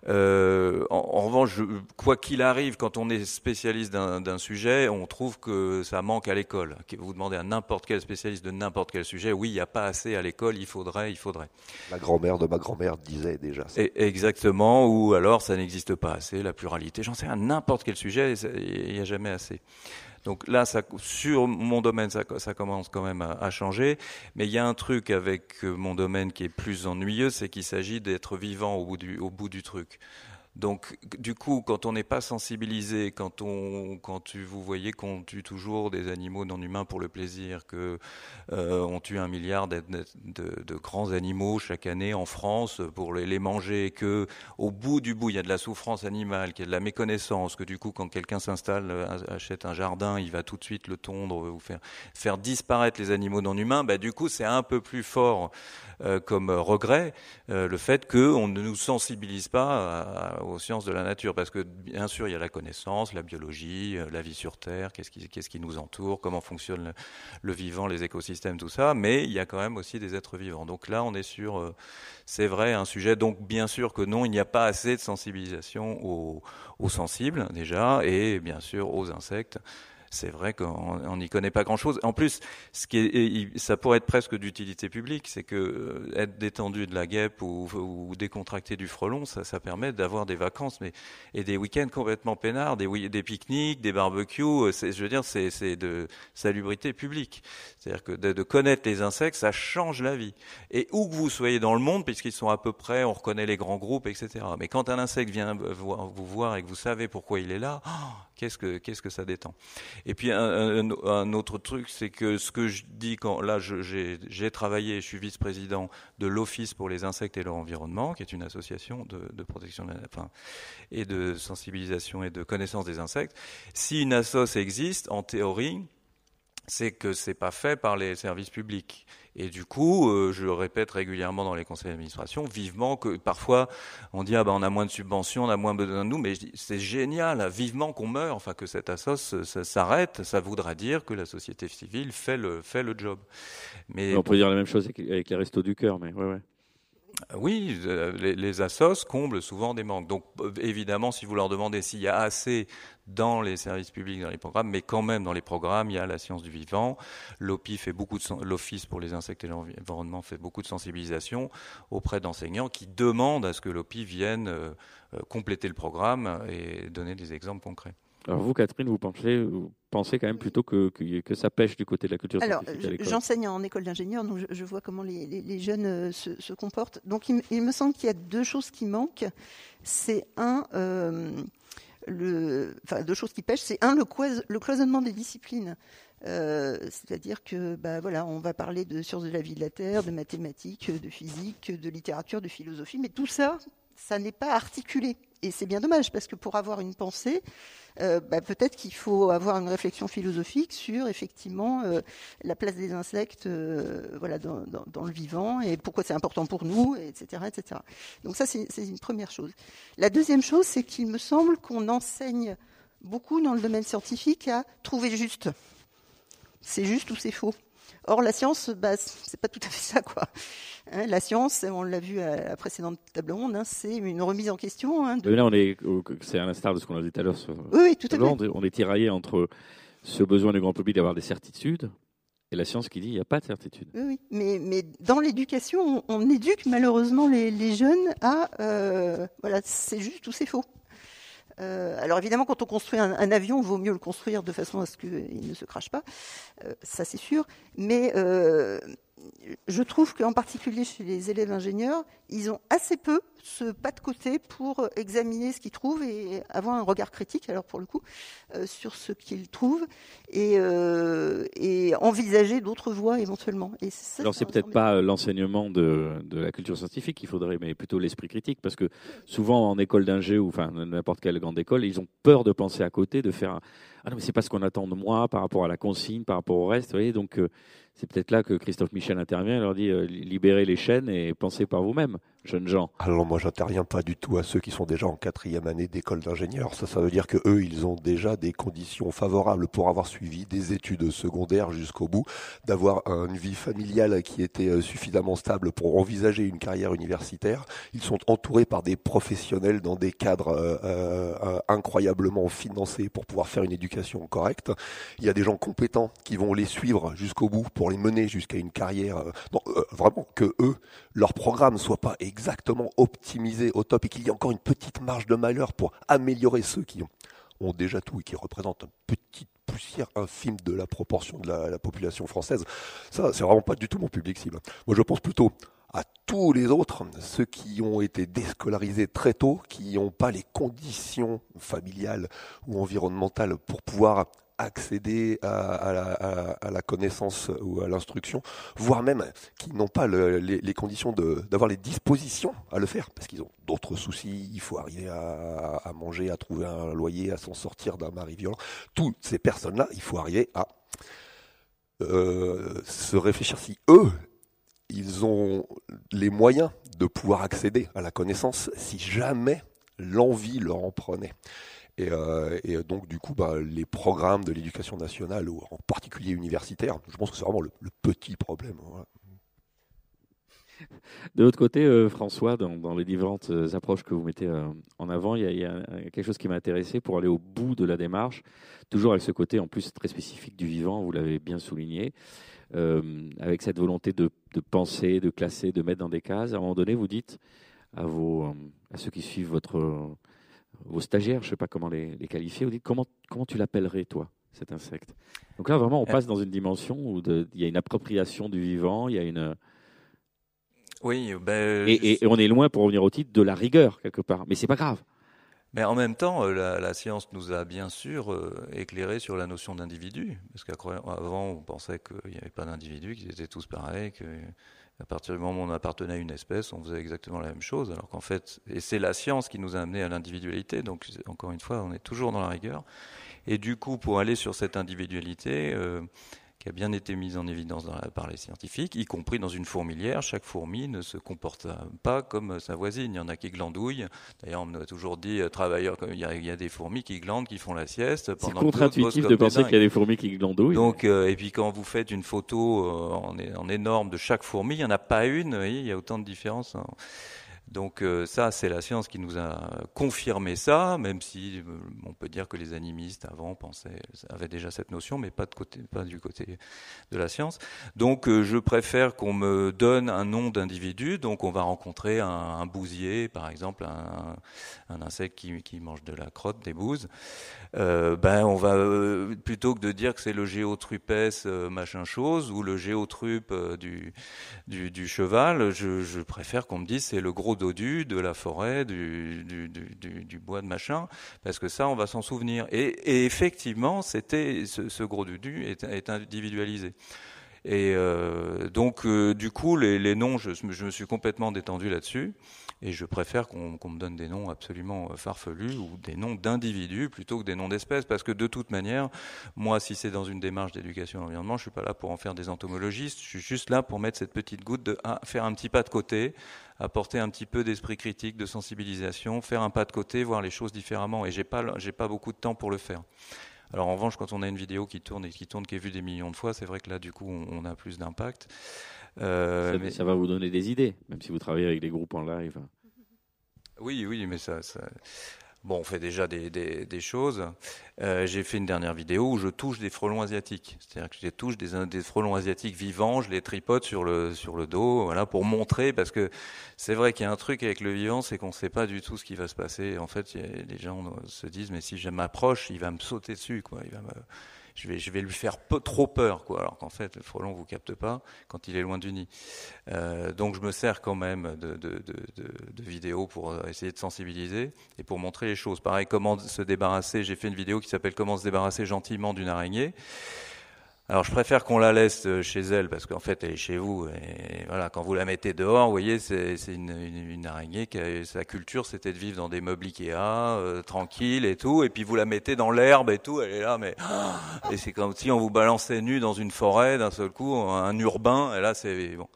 Euh, en, revanche, quoi qu'il arrive, quand on est spécialiste d'un sujet, on trouve que ça manque à l'école. Vous demandez à n'importe quel spécialiste de n'importe quel sujet, oui, il n'y a pas assez à l'école, il faudrait, il faudrait. La grand-mère de ma grand-mère disait déjà ça. exactement, ou alors ça n'existe pas assez, la pluralité. J'en sais à n'importe quel sujet, il n'y a jamais assez. Donc là, sur mon domaine, ça, commence quand même à, changer. Mais il y a un truc avec euh, mon domaine qui est plus ennuyeux, c'est qu'il s'agit d'être vivant au bout du truc. Donc, du coup, quand on n'est pas sensibilisé, quand on, quand tu, vous voyez qu'on tue toujours des animaux non humains pour le plaisir, que euh, on tue un milliard de, grands animaux chaque année en France pour les, manger, que au bout du bout il y a de la souffrance animale, qu'il y a de la méconnaissance, que du coup, quand quelqu'un s'installe, euh, achète un jardin, il va tout de suite le tondre ou faire disparaître les animaux non humains, bah du coup, c'est un peu plus fort euh, comme regret euh, le fait qu'on ne nous sensibilise pas aux sciences de la nature, parce que bien sûr il y a la connaissance, la biologie, euh, la vie sur Terre, qu'est-ce qui, qui nous entoure, comment fonctionne le, vivant, les écosystèmes, tout ça, mais il y a quand même aussi des êtres vivants. Donc là on est sur, c'est vrai, un sujet. Donc bien sûr que non, il n'y a pas assez de sensibilisation aux sensibles déjà, et bien sûr aux insectes c'est vrai qu'on n'y connaît pas grand-chose. En plus, ça pourrait être presque d'utilité publique, c'est que euh, être détendu de la guêpe ou, décontracté du frelon, ça, permet d'avoir des vacances, mais et des week-ends complètement peinards, des, pique-niques, des barbecues. Euh, je veux dire, c'est de salubrité publique. C'est-à-dire que de, connaître les insectes, ça change la vie. Et où que vous soyez dans le monde, puisqu'ils sont à peu près, on reconnaît les grands groupes, etc. Mais quand un insecte vient vous voir et que vous savez pourquoi il est là, oh, qu'est-ce que qu'est-ce que ça détend? Et puis un, autre truc, c'est que ce que je dis quand là j'ai travaillé, je suis vice-président de l'Office pour les insectes et leur environnement, qui est une association de, protection et de sensibilisation et de connaissance des insectes. Si une assoce existe, en théorie, c'est que c'est pas fait par les services publics. Et du coup, euh, je répète régulièrement dans les conseils d'administration, vivement que parfois on dit ah ben on a moins de subventions, on a moins besoin de nous, mais c'est génial, vivement qu'on meurt, enfin que cette assoce s'arrête, ça voudra dire que la société civile fait le fait le job. Mais on peut dire la même chose avec, les restos du cœur, mais ouais ouais. Oui, les, les assos comblent souvent des manques. Donc évidemment, si vous leur demandez s'il y a assez dans les services publics, dans les programmes, mais quand même dans les programmes, il y a la science du vivant. L'OPI fait beaucoup l'Office pour les insectes et l'environnement fait beaucoup de sensibilisation auprès d'enseignants qui demandent à ce que l'OPI vienne euh, euh, compléter le programme et donner des exemples concrets. Alors vous, Catherine, vous pensez, vous pensez quand même plutôt que, que, ça pêche du côté de la culture Alors, j'enseigne en école d'ingénieur, donc je, vois comment les, les, jeunes euh, se, se, comportent. Donc, il, me semble qu'il y a deux choses qui manquent. C'est un, le, enfin, deux choses qui pêchent. C'est un, le, le, cloisonnement des disciplines. Euh, c'est-à-dire que, bah, voilà, on va parler de sciences de la vie de la Terre, de mathématiques, de physique, de littérature, de philosophie, mais tout ça, ça n'est pas articulé. Et c'est bien dommage, parce que pour avoir une pensée, euh, bah, peut-être qu'il faut avoir une réflexion philosophique sur effectivement euh, la place des insectes euh, dans, le vivant et pourquoi c'est important pour nous, etc. etc. Donc ça, c'est une première chose. La deuxième chose, c'est qu'il me semble qu'on enseigne beaucoup dans le domaine scientifique à trouver juste. C'est juste ou c'est faux? Or, la science, bah, c'est pas tout à fait ça, quoi. Hein, la science, on l'a vu à la précédente table ronde, hein, c'est une remise en question. Hein, Là, on est, c'est à l'instar de ce qu'on a dit tout à l'heure. Oui, tout à fait. On est tiraillé entre ce besoin du grand public d'avoir des certitudes et la science qui dit qu'il n'y a pas de certitude. Oui, mais, mais dans l'éducation, on, éduque malheureusement les, jeunes à euh, voilà, c'est juste ou c'est faux. Euh, alors évidemment, quand on construit un, avion, il vaut mieux le construire de façon à ce qu'il ne se crache pas, euh, ça c'est sûr. Mais je trouve qu'en particulier chez les élèves ingénieurs, ils ont assez peu ce pas de côté pour examiner ce qu'ils trouvent et avoir un regard critique, alors pour le coup, euh, sur ce qu'ils trouvent et, euh, et envisager d'autres voies éventuellement. Et ça, alors c'est peut-être pas euh, l'enseignement de, de, la culture scientifique qu'il faudrait, mais plutôt l'esprit critique, parce que souvent en école d'ingé ou enfin n'importe quelle grande école, ils ont peur de penser à côté, de faire un, ah non mais c'est pas ce qu'on attend de moi par rapport à la consigne, par rapport au reste, vous voyez, donc c'est peut-être là que Christophe Michel intervient et leur dit euh, libérez les chaînes et pensez par vous-même, jeunes gens. Alors moi, j'interviens pas du tout à ceux qui sont déjà en quatrième année d'école d'ingénieur. Ça, ça veut dire que eux, ils ont déjà des conditions favorables pour avoir suivi des études secondaires jusqu'au bout, d'avoir une vie familiale qui était euh, suffisamment stable pour envisager une carrière universitaire. Ils sont entourés par des professionnels dans des cadres euh, incroyablement financés pour pouvoir faire une éducation correcte. Il y a des gens compétents qui vont les suivre jusqu'au bout pour les mener jusqu'à une carrière. Euh, euh, vraiment que eux, leur programme soit pas exactement optimisé au top et qu'il y ait encore une petite marge de malheur pour améliorer ceux qui ont, déjà tout et qui représentent une petite poussière infime de la proportion de la, population française. Ça, c'est vraiment pas du tout mon public cible. Moi, je pense plutôt à tous les autres, ceux qui ont été déscolarisés très tôt, qui n'ont pas les conditions familiales ou environnementales pour pouvoir accéder à, la, connaissance ou à l'instruction, voire même qui n'ont pas les, conditions d'avoir les dispositions à le faire, parce qu'ils ont d'autres soucis, il faut arriver à, manger, à trouver un loyer, à s'en sortir d'un mari violent. Toutes ces personnes-là, il faut arriver à euh, se réfléchir si eux, ils ont les moyens de pouvoir accéder à la connaissance si jamais l'envie leur en prenait. Euh, et, donc, du coup, bah, les programmes de l'éducation nationale, en particulier universitaire, je pense que c'est vraiment le, petit problème. De l'autre côté, euh, François, dans, les différentes euh, approches que vous mettez en avant, il y, a, quelque chose qui m'a intéressé pour aller au bout de la démarche, toujours avec ce côté en plus très spécifique du vivant, vous l'avez bien souligné, avec cette volonté de, penser, de classer, de mettre dans des cases. À un moment donné, vous dites à ceux qui suivent votre vos stagiaires, je ne sais pas comment les, qualifier, vous dites comment, comment tu l'appellerais, toi, cet insecte? Donc là, vraiment, on passe dans une dimension où il y a une appropriation du vivant, il y a une. Oui, ben, et, on est loin, pour revenir au titre, de la rigueur, quelque part. Mais c'est pas grave. Mais en même temps, euh, la, science nous a bien sûr euh, éclairé sur la notion d'individu. Parce qu'avant, on pensait qu'il n'y avait pas d'individus, qu'ils étaient tous pareils, que à partir du moment où on appartenait à une espèce, on faisait exactement la même chose, alors qu'en fait, et c'est la science qui nous a amené à l'individualité, donc encore une fois, on est toujours dans la rigueur. Et du coup, pour aller sur cette individualité, euh, qui a bien été mise en évidence par les scientifiques, y compris dans une fourmilière. Chaque fourmi ne se comporte pas comme sa voisine. Il y en a qui glandouillent. D'ailleurs, on m'a toujours dit, euh, travailleurs, il y, a, il y, a, des fourmis qui glandent, qui font la sieste. C'est contre-intuitif de penser qu'il y a des fourmis qui glandouillent. Donc, euh, et puis quand vous faites une photo euh, en, en, énorme de chaque fourmi, il n'y en a pas une. il y a autant de différences. Hein. Donc euh, ça, c'est la science qui nous a confirmé ça, même si euh, on peut dire que les animistes avant pensaient, avaient déjà cette notion, mais pas, du côté de la science. Donc euh, je préfère qu'on me donne un nom d'individu. Donc on va rencontrer un, bousier, par exemple, un, insecte qui, mange de la crotte, des bouses. ben on va plutôt que de dire que c'est le géotrupès machin chose ou le géotrupe du, cheval, je préfère qu'on me dise c'est le gros dodu, de la forêt, du, du, du, bois de machin, parce que ça, on va s'en souvenir. Et, effectivement, c'était ce, gros dodu est, est individualisé. Et euh, donc, euh, du coup, les, noms, je, me suis complètement détendu là-dessus. Et je préfère qu'on qu me donne des noms absolument farfelus ou des noms d'individus plutôt que des noms d'espèces. Parce que de toute manière, moi, si c'est dans une démarche d'éducation à l'environnement, je suis pas là pour en faire des entomologistes. Je suis juste là pour mettre cette petite goutte de faire un petit pas de côté, apporter un petit peu d'esprit critique, de sensibilisation, faire un pas de côté, voir les choses différemment. Et j'ai pas, j'ai pas beaucoup de temps pour le faire. Alors en revanche, quand on a une vidéo qui tourne et qui tourne, qui est vue des millions de fois, c'est vrai que là, du coup, on, a plus d'impact. Euh, ça, mais ça va vous donner des idées, même si vous travaillez avec des groupes en live. Oui, oui, mais ça, ça... Bon, on fait déjà des, choses. Euh, j'ai fait une dernière vidéo où je touche des frelons asiatiques. C'est-à-dire que je touche des, frelons asiatiques vivants, je les tripote sur le, dos, voilà, pour montrer, parce que c'est vrai qu'il y a un truc avec le vivant, c'est qu'on ne sait pas du tout ce qui va se passer. En fait, les gens se disent, mais si je m'approche, il va me sauter dessus, quoi. Je vais, lui faire trop peur, quoi. Alors qu'en fait, le frelon vous capte pas quand il est loin du nid. Euh, donc je me sers quand même de, de, vidéos pour essayer de sensibiliser et pour montrer les choses. Pareil, comment se débarrasser. J'ai fait une vidéo qui s'appelle Comment se débarrasser gentiment d'une araignée. Alors je préfère qu'on la laisse euh, chez elle parce qu'en fait elle est chez vous. Et voilà, quand vous la mettez dehors, vous voyez, c'est une, une, une, araignée qui a, sa culture, c'était de vivre dans des meubles Ikea, euh, tranquille et tout. Et puis vous la mettez dans l'herbe et tout, elle est là, mais et c'est comme si on vous balançait nu dans une forêt d'un seul coup, un urbain. Et là, c'est bon.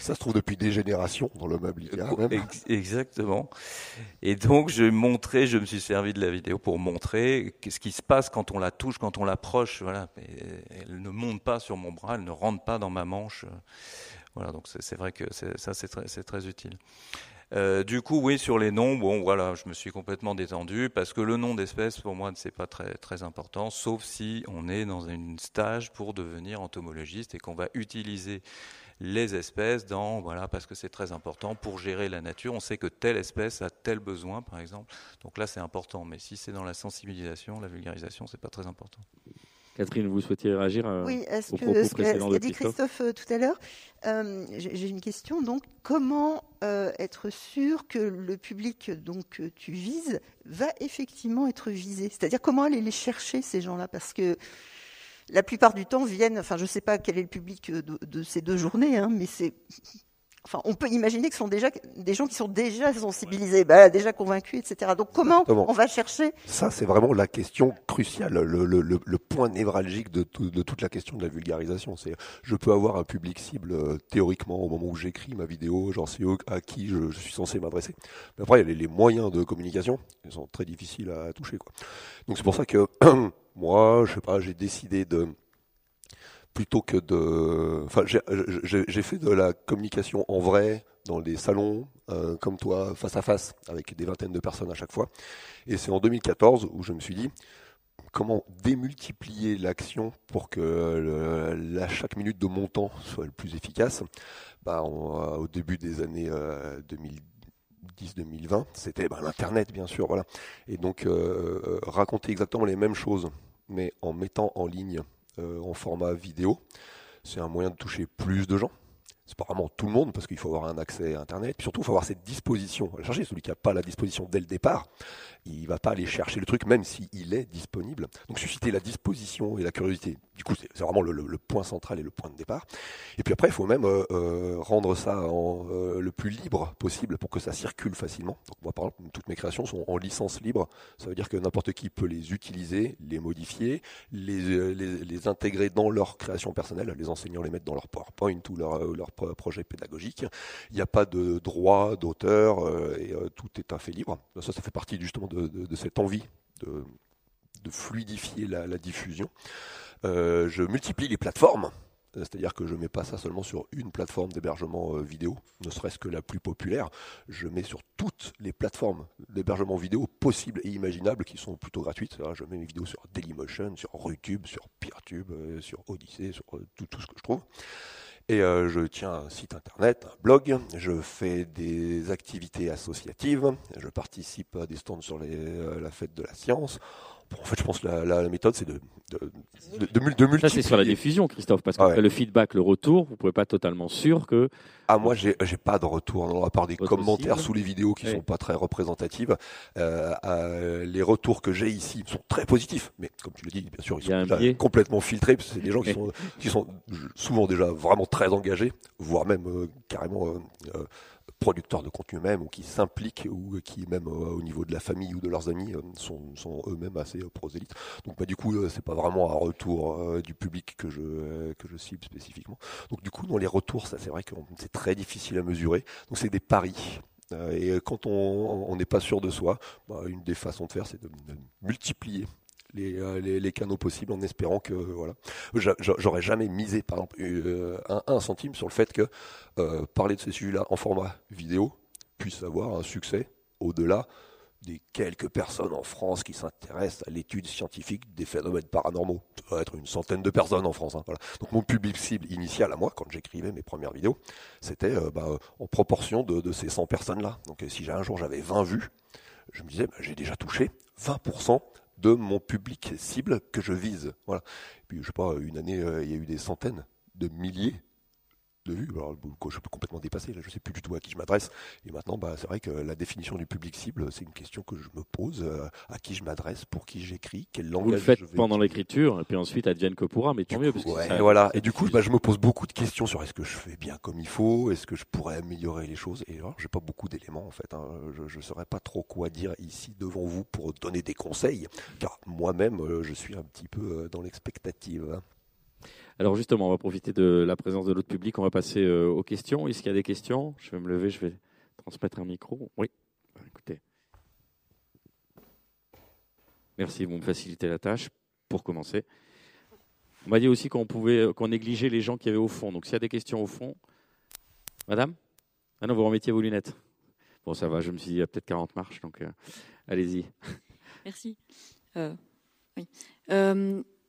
Ça se trouve depuis des générations dans le meuble Ikea. Même. Exactement. Et donc, je montrais, je me suis servi de la vidéo pour montrer ce qui se passe quand on la touche, quand on l'approche. Voilà. Elle ne monte pas sur mon bras, elle ne rentre pas dans ma manche. Voilà. Donc, c'est vrai que ça, c'est très, utile. Euh, du coup, oui, sur les noms, bon, voilà, je me suis complètement détendu parce que le nom d'espèce, pour moi, c'est pas très très important, sauf si on est dans une stage pour devenir entomologiste et qu'on va utiliser les espèces dans voilà parce que c'est très important pour gérer la nature. On sait que telle espèce a tel besoin, par exemple. Donc là, c'est important. Mais si c'est dans la sensibilisation, la vulgarisation, c'est pas très important. Catherine, vous souhaitiez réagir à, oui, que, ce qu'a dit Christophe euh, tout à l'heure euh, J'ai une question. Donc, comment euh, être sûr que le public donc que tu vises va effectivement être visé? C'est-à-dire comment aller les chercher ces gens-là? Parce que la plupart du temps viennent, enfin je ne sais pas quel est le public de, de ces deux journées, hein, mais c'est, enfin on peut imaginer que ce sont déjà des gens qui sont déjà sensibilisés, bah, déjà convaincus, etc. Donc comment Exactement. on va chercher Ça c'est vraiment la question cruciale, le, le, le, le point névralgique de, tout, de, toute la question de la vulgarisation. C'est, je peux avoir un public cible euh, théoriquement au moment où j'écris ma vidéo, j'en sais à qui je, je suis censé m'adresser. Mais après il y a les, les, moyens de communication, ils sont très difficiles à toucher. Quoi. Donc c'est pour ça que moi, je sais pas, j'ai décidé de plutôt que de, enfin, j'ai fait de la communication en vrai dans des salons euh, comme toi, face à face, avec des vingtaines de personnes à chaque fois. Et c'est en 2014 où je me suis dit comment démultiplier l'action pour que la, chaque minute de mon temps soit le plus efficace. Bah, on, au début des années euh, 2010-2020, c'était bah, l'internet bien sûr, voilà. Et donc euh, raconter exactement les mêmes choses mais en mettant en ligne euh, en format vidéo, c'est un moyen de toucher plus de gens. c'est pas vraiment tout le monde parce qu'il faut avoir un accès à Internet. Puis surtout, il faut avoir cette disposition. À chercher celui qui n'a pas la disposition dès le départ, il va pas aller chercher le truc même s'il est disponible. Donc susciter la disposition et la curiosité. Du coup, c'est vraiment le, point central et le point de départ. Et puis après, il faut même euh, euh, rendre ça euh, le plus libre possible pour que ça circule facilement. Donc moi, par exemple, toutes mes créations sont en licence libre. Ça veut dire que n'importe qui peut les utiliser, les modifier, les, intégrer dans leur création personnelle. Les enseignants les mettent dans leur PowerPoint ou leur, projet pédagogique. Il n'y a pas de droit d'auteur et tout est un fait libre. Ça, ça fait partie justement de, cette envie de, fluidifier la, diffusion. Euh, je multiplie les plateformes. C'est-à-dire que je ne mets pas ça seulement sur une plateforme d'hébergement vidéo, ne serait-ce que la plus populaire. Je mets sur toutes les plateformes d'hébergement vidéo possibles et imaginables qui sont plutôt gratuites. Je mets mes vidéos sur Dailymotion, sur Rutube, sur Peertube, sur Odyssey, sur tout, ce que je trouve. Et euh, je tiens un site internet, un blog, je fais des activités associatives, je participe à des stands sur euh, la fête de la science, en fait, je pense que la, méthode, c'est de, de, de, de, multiplier. Ça, c'est sur la diffusion, Christophe, parce que le feedback, le retour, vous pouvez pas être totalement sûr que. Ah, moi, j'ai, j'ai pas de retour, non, à part des commentaires sous les vidéos qui sont pas très représentatives. Euh, euh, les retours que j'ai ici sont très positifs, mais comme tu le dis, bien sûr, ils sont complètement filtrés, parce que c'est des gens qui sont, qui sont souvent déjà vraiment très engagés, voire même euh, carrément producteurs de contenu eux-mêmes ou qui s'impliquent ou qui même euh, au niveau de la famille ou de leurs amis euh, sont, eux-mêmes assez euh, prosélytes. Donc bah, du coup c'est pas vraiment un retour du public que je que je cible spécifiquement. Donc du coup dans les retours ça c'est vrai que c'est très difficile à mesurer. Donc c'est des paris. Et quand on n'est pas sûr de soi, bah, une des façons de faire, c'est de multiplier euh, les, canaux possibles en espérant que voilà j'aurais jamais misé par euh, un, centime sur le fait que euh, parler de ces sujets-là en format vidéo puisse avoir un succès au-delà des quelques personnes en France qui s'intéressent à l'étude scientifique des phénomènes paranormaux. Ça doit être une centaine de personnes en France. Hein, voilà. Donc mon public cible initial à moi, quand j'écrivais mes premières vidéos, c'était bah, en proportion de, de ces 100 personnes-là. Donc si un jour j'avais 20 vues, je me disais, bah, j'ai déjà touché 20% de mon public cible que je vise. Voilà. puis, je sais pas, une année, euh, il y a eu des centaines de milliers de. Alors, je peux complètement dépasser, là, je sais plus du tout à qui je m'adresse. Et maintenant, bah, c'est vrai que la définition du public cible, c'est une question que je me pose. Euh, à qui je m'adresse, pour qui j'écris, quel langage Vous le faites pendant l'écriture, et puis ensuite, advienne que pourra, mais tant mieux. Parce que voilà. Et du coup, bah, je me pose beaucoup de questions sur est-ce que je fais bien comme il faut, est-ce que je pourrais améliorer les choses. Et alors, j'ai pas beaucoup d'éléments, en fait. Hein. Je ne saurais pas trop quoi dire ici devant vous pour donner des conseils, car moi-même, euh, je suis un petit peu euh, dans l'expectative. Alors justement, on va profiter de la présence de l'autre public. On va passer euh, aux questions. Est-ce qu'il y a des questions? Je vais me lever, je vais transmettre un micro. Oui, écoutez. Merci, vous me facilitez la tâche pour commencer. On m'a dit aussi qu'on pouvait, qu'on négligeait les gens qui avaient au fond. Donc s'il y a des questions au fond, Madame? Ah non, vous remettiez vos lunettes. Bon, ça va. Je me suis dit, il y a peut-être 40 marches, donc euh, allez-y. Merci. Euh, oui.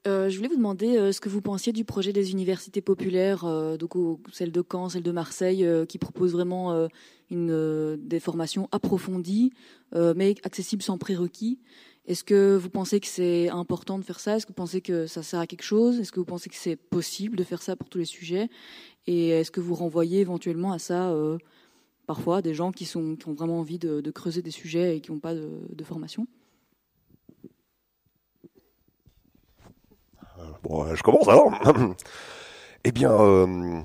Je voulais vous demander euh, ce que vous pensiez du projet des universités populaires, euh, donc celle de Caen, celle de Marseille, qui propose vraiment des formations approfondies, mais accessibles sans prérequis. Est-ce que vous pensez que c'est important de faire ça? Est-ce que vous pensez que ça sert à quelque chose? Est-ce que vous pensez que c'est possible de faire ça pour tous les sujets? Et est-ce que vous renvoyez éventuellement à ça parfois des gens qui, ont vraiment envie de, creuser des sujets et qui n'ont pas de formation? Bon, je commence alors. eh bien, euh,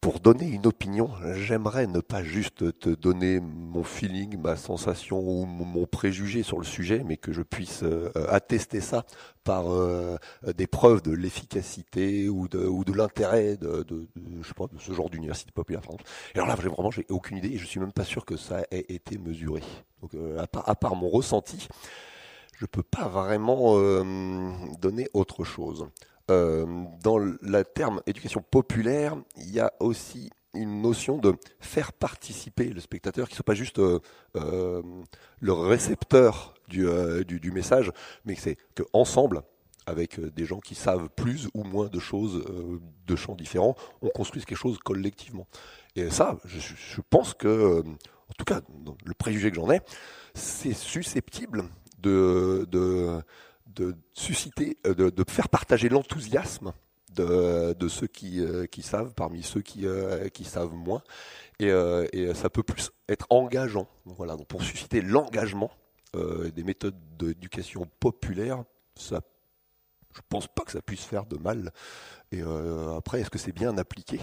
pour donner une opinion, j'aimerais ne pas juste te donner mon feeling, ma sensation ou mon préjugé sur le sujet, mais que je puisse euh, attester ça par euh, des preuves de l'efficacité ou de, l'intérêt de, de, ce genre d'université populaire. Et alors là, vraiment, j'ai aucune idée et je suis même pas sûr que ça ait été mesuré. Donc, à part mon ressenti, je peux pas vraiment euh, donner autre chose. Euh, dans le terme éducation populaire, il y a aussi une notion de faire participer le spectateur, qui ne soit pas juste euh, le récepteur du, du, message, mais c'est qu'ensemble, avec des gens qui savent plus ou moins de choses de champs différents, on construise quelque chose collectivement. Et ça, je, je pense que, en tout cas, le préjugé que j'en ai, c'est susceptible de, de, susciter, euh, de, faire partager l'enthousiasme de, de ceux qui, qui savent parmi ceux qui, qui savent moins. Et, et, ça peut plus être engageant. Voilà, donc pour susciter l'engagement, des méthodes d'éducation populaire, ça je pense pas que ça puisse faire de mal. Et euh, après, est-ce que c'est bien appliqué?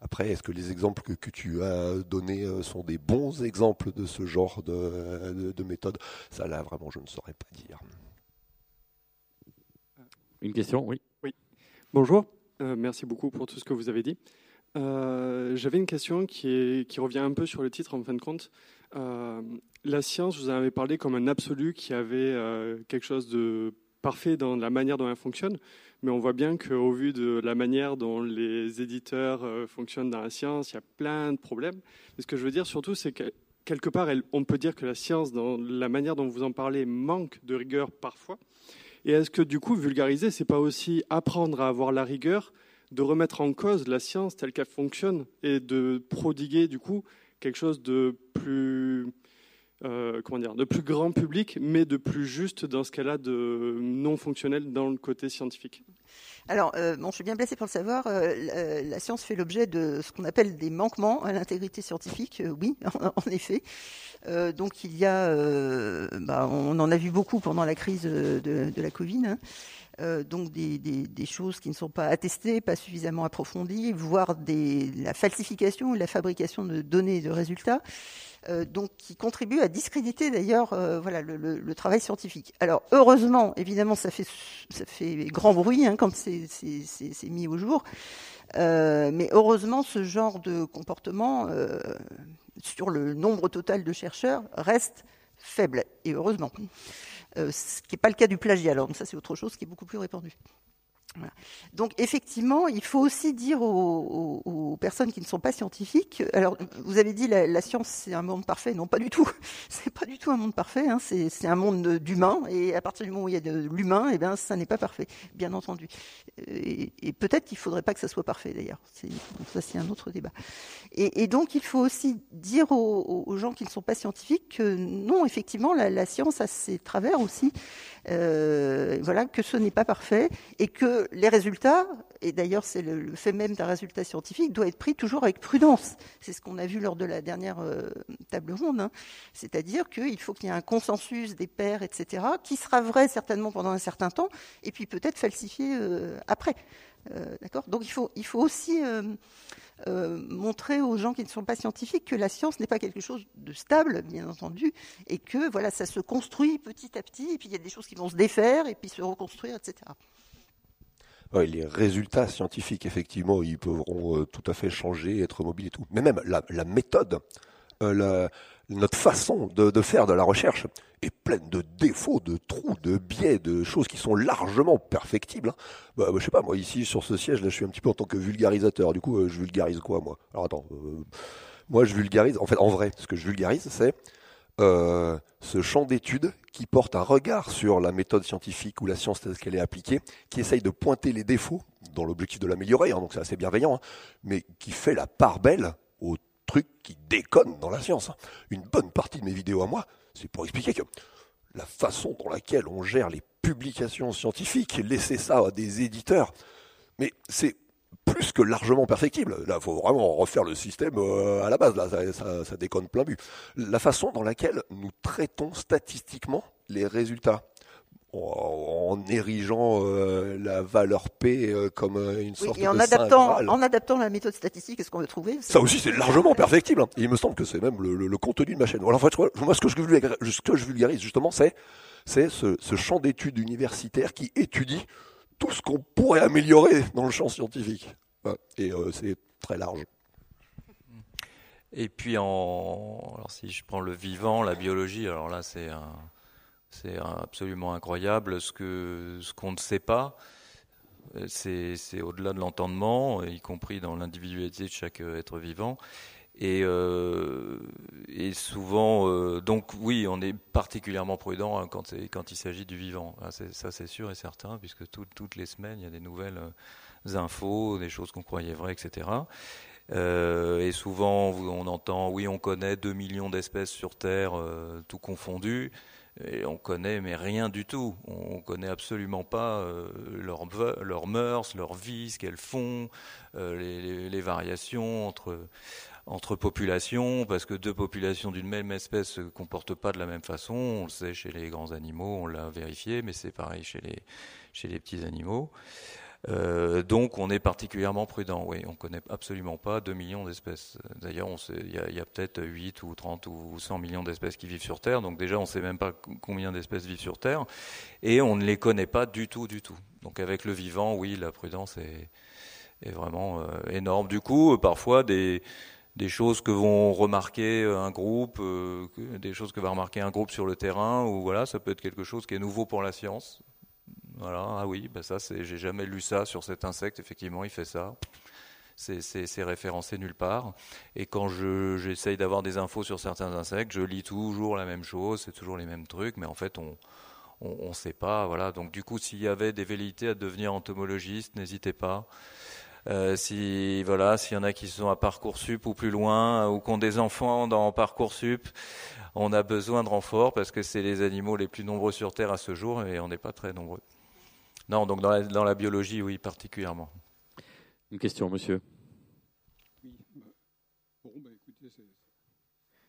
Après, est-ce que les exemples que, tu as donnés euh, sont des bons exemples de ce genre de, de, méthode? Ça, là, vraiment, je ne saurais pas dire. Une question, oui. Oui. Bonjour. Euh, merci beaucoup pour tout ce que vous avez dit. J'avais une question qui, est, qui, revient un peu sur le titre en fin de compte. la science, vous en avez parlé comme un absolu qui avait quelque chose de parfait dans la manière dont elle fonctionne, mais on voit bien qu'au vu de la manière dont les éditeurs euh, fonctionnent dans la science, il y a plein de problèmes. Et ce que je veux dire surtout, c'est que quelque part, on peut dire que la science, dans la manière dont vous en parlez, manque de rigueur parfois. Et est-ce que du coup, vulgariser, c'est pas aussi apprendre à avoir la rigueur, de remettre en cause la science telle qu'elle fonctionne et de prodiguer du coup quelque chose de plus euh, comment dire, de plus grand public, mais de plus juste dans ce a de non fonctionnel dans le côté scientifique. Alors, euh, bon, je suis bien placé pour le savoir. Euh, la, science fait l'objet de ce qu'on appelle des manquements à l'intégrité scientifique. oui, en, effet. donc, il y a, bah, on en a vu beaucoup pendant la crise de, la Covid. Hein. Donc des, choses qui ne sont pas attestées, pas suffisamment approfondies, voire la falsification ou la fabrication de données et de résultats. Euh, donc qui contribue à discréditer d'ailleurs euh, voilà le, travail scientifique. Alors heureusement, évidemment, ça fait ça fait grand bruit hein, quand c'est mis au jour, euh, mais heureusement, ce genre de comportement sur le nombre total de chercheurs reste faible et heureusement. Ce qui n'est pas le cas du plagiat. Alors ça, c'est autre chose qui est beaucoup plus Donc effectivement, il faut aussi dire aux, personnes qui ne sont pas scientifiques. Alors, vous avez dit la, la science c'est un monde parfait. Non, pas du tout. C'est pas du tout un monde parfait. Hein. C'est un monde d'humains. Et à partir du moment où il y a de l'humain, eh bien, ça n'est pas parfait, bien entendu. Et, peut-être qu'il faudrait pas que ça soit parfait d'ailleurs. Ça c'est un autre débat. Et, donc il faut aussi dire aux, gens qui ne sont pas scientifiques que non, effectivement, la, la science a ses travers aussi. Euh, voilà, que ce n'est pas parfait et que les résultats, et d'ailleurs c'est le, fait même d'un résultat scientifique, doit être pris toujours avec prudence. C'est ce qu'on a vu lors de la dernière euh, table ronde, hein. c'est-à-dire qu'il faut qu'il y ait un consensus des pairs, etc., qui sera vrai certainement pendant un certain temps, et puis peut-être falsifié euh, après. D'accord? Donc il faut, il faut aussi euh, montrer aux gens qui ne sont pas scientifiques que la science n'est pas quelque chose de stable, bien entendu, et que voilà, ça se construit petit à petit, et puis il y a des choses qui vont se défaire et puis se reconstruire, etc. les résultats scientifiques, effectivement, ils pourront euh, tout à fait changer, être mobiles et tout. Mais même la, méthode, euh, notre façon de, faire de la recherche est pleine de défauts, de trous, de biais, de choses qui sont largement perfectibles. Hein. Bah, bah, je sais pas, moi ici sur ce siège, là, je suis un petit peu en tant que vulgarisateur. Du coup, euh, je vulgarise quoi, moi? Alors attends, moi je vulgarise. En fait, en vrai, ce que je vulgarise, c'est ce champ d'études qui porte un regard sur la méthode scientifique ou la science telle qu'elle est appliquée, qui essaye de pointer les défauts dans l'objectif de l'améliorer, hein, donc c'est assez bienveillant, hein, mais qui fait la part belle aux trucs qui déconnent dans la science. Hein. Une bonne partie de mes vidéos à moi, c'est pour expliquer que la façon dans laquelle on gère les publications scientifiques, laisser ça à des éditeurs, mais c'est plus que largement perfectible. Là, il faut vraiment refaire le système euh, à la base. Là, ça, ça déconne plein but. La façon dans laquelle nous traitons statistiquement les résultats en érigeant euh, la valeur P euh, comme euh, une sorte et en adaptant, en adaptant la méthode statistique, est-ce qu'on veut trouver Ça aussi, c'est largement perfectible. Hein. il me semble que c'est même le, contenu de ma chaîne. Alors, en fait, moi, ce que je vulgarise, ce que je vulgarise justement, c'est c'est ce, ce, champ d'études universitaires qui étudie tout ce qu'on pourrait améliorer dans le champ scientifique. Et c'est très large. Et puis, en, si je prends le vivant, la biologie, alors là, c'est c'est absolument incroyable. Ce qu'on ce qu'on ne sait pas, euh, c'est au-delà de l'entendement, y compris dans l'individualité de chaque euh, être vivant. Et, euh, et souvent, donc oui, on est particulièrement prudent hein, quand, il s'agit du vivant. Ah, ça, c'est sûr et certain, puisque toutes les semaines, il y a des nouvelles infos, des choses qu'on croyait vraies, etc. et souvent, on entend, oui, on connaît 2 millions d'espèces sur Terre, tout confondu. Et on connaît mais rien du tout. On connaît absolument pas euh, leurs leur mœurs, leur vie, ce qu'elles font, euh, les, variations entre entre populations, parce que deux populations d'une même espèce se comportent pas de la même façon. On le sait chez les grands animaux, on l'a vérifié, mais c'est pareil chez les petits animaux. Euh, donc on est particulièrement prudent. Oui, on connaît absolument pas 2 millions d'espèces. D'ailleurs, il y a, peut-être 8 ou 30 ou 100 millions d'espèces qui vivent sur Terre. Donc déjà, on sait même pas combien d'espèces vivent sur Terre, et on ne les connaît pas du tout, du tout. Donc avec le vivant, oui, la prudence est, vraiment euh, énorme. Du coup, parfois des des choses que vont remarquer un groupe, euh, des choses que va remarquer un groupe sur le terrain, ou voilà, ça peut être quelque chose qui est nouveau pour la science. Voilà, ah oui, ben ça, j'ai jamais lu ça sur cet insecte. Effectivement, il fait ça. C'est, référencé nulle part. Et quand je, j'essaye d'avoir des infos sur certains insectes, je lis toujours la même chose, c'est toujours les mêmes trucs, mais en fait, on on ne sait pas. Voilà. Donc, du coup, s'il y avait des velléités à devenir entomologiste, n'hésitez pas. Euh, si voilà, s'il y en a qui sont à parcoursup ou plus loin, ou qui ont des enfants dans parcoursup, on a besoin de renforts parce que c'est les animaux les plus nombreux sur Terre à ce jour et on n'est pas très nombreux. Non, donc dans la, dans la biologie, oui, particulièrement. Une question, monsieur.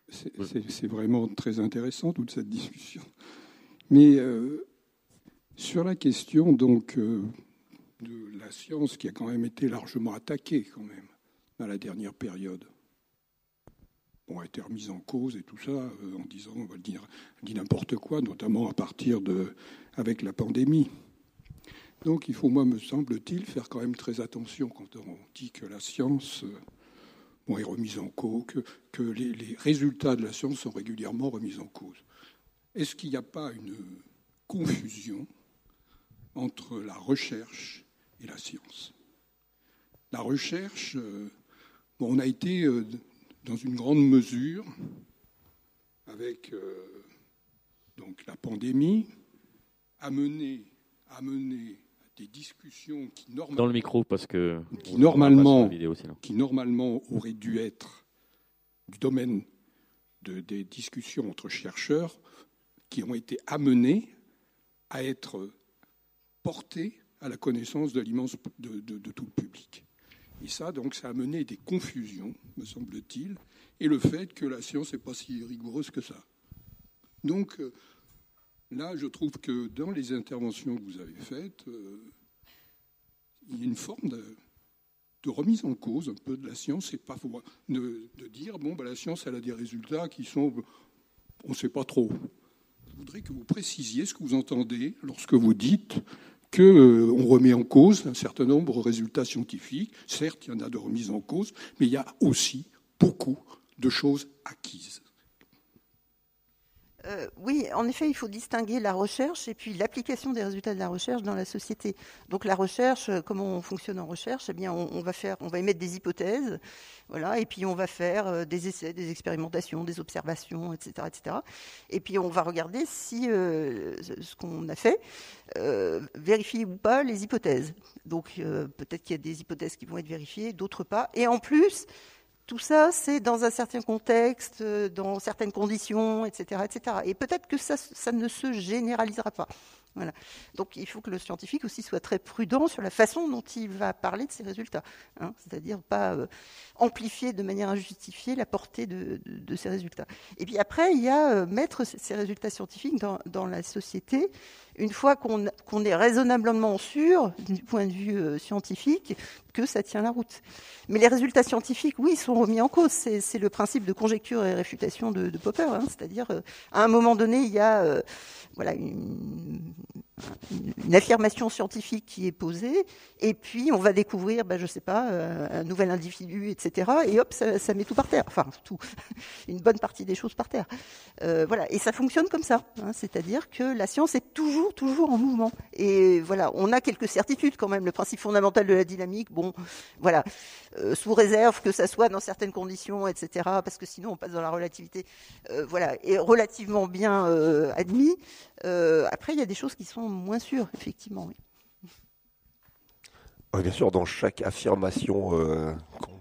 c'est vraiment très intéressant toute cette discussion. Mais euh, sur la question donc euh, de la science qui a quand même été largement attaquée quand même dans la dernière période, bon, a été remise en cause et tout ça euh, en disant on va dire dit n'importe quoi, notamment à partir de avec la pandémie. Donc il faut, moi, me semble-t-il, faire quand même très attention quand on dit que la science euh, est remise en cause, que, les, résultats de la science sont régulièrement remis en cause. Est-ce qu'il n'y a pas une confusion entre la recherche et la science. La recherche, euh, on a été euh, dans une grande mesure avec donc la pandémie amené, amené des discussions qui normalement, dans le micro parce que qui normalement, qui normalement auraient dû être du domaine de, des discussions entre chercheurs, qui ont été amenées à être portées à la connaissance de l'immense de, tout le public. Et ça, donc, ça a amené des confusions, me semble-t-il, et le fait que la science n'est pas si rigoureuse que ça. Donc, euh, Là, je trouve que dans les interventions que vous avez faites, euh, il y a une forme de, remise en cause un peu de la science. De, dire bon, ben, la science elle a des résultats qui sont, on ne sait pas trop. Je voudrais que vous précisiez ce que vous entendez lorsque vous dites qu'on euh, remet en cause un certain nombre de résultats scientifiques. Certes, il y en a de remise en cause, mais il y a aussi beaucoup de choses acquises. Euh, oui, en effet, il faut distinguer la recherche et puis l'application des résultats de la recherche dans la société. Donc la recherche, euh, comment on fonctionne en recherche? Eh bien, on, va faire, on va émettre des hypothèses, voilà, et puis on va faire euh, des essais, des expérimentations, des observations, etc., etc. Et puis on va regarder si ce qu'on a fait vérifie ou pas les hypothèses. Donc peut-être qu'il y a des hypothèses qui vont être vérifiées, d'autres pas. Et en plus, tout ça, c'est dans un certain contexte, euh, dans certaines conditions, etc. etc. Et peut-être que ça, ne se généralisera pas. Voilà. Donc il faut que le scientifique aussi soit très prudent sur la façon dont il va parler de ses résultats. Hein, C'est-à-dire pas euh, amplifier de manière injustifiée la portée de, ces résultats. Et puis après, il y a euh, mettre ces résultats scientifiques dans la société une fois qu'on est raisonnablement sûr, du point de vue euh, scientifique, que ça tient la route. Mais les résultats scientifiques, oui, sont remis en cause. C'est le principe de conjecture et réfutation de, Popper. Hein. C'est-à-dire, à un moment donné, il y a voilà, une, une affirmation scientifique qui est posée, et puis on va découvrir, ben, je sais pas, euh, un nouvel individu, etc. Et hop, ça, met tout par terre. Enfin, tout, une bonne partie des choses par terre. Euh, voilà, et ça fonctionne comme ça. Hein. C'est-à-dire que la science est toujours, toujours en mouvement. Et voilà, on a quelques certitudes quand même. Le principe fondamental de la dynamique, bon, voilà, euh, sous réserve que ça soit dans certaines conditions, etc. Parce que sinon on passe dans la relativité. voilà, est relativement bien admis. après, il y a des choses qui sont moins sûr, effectivement. Bien sûr, dans chaque affirmation euh,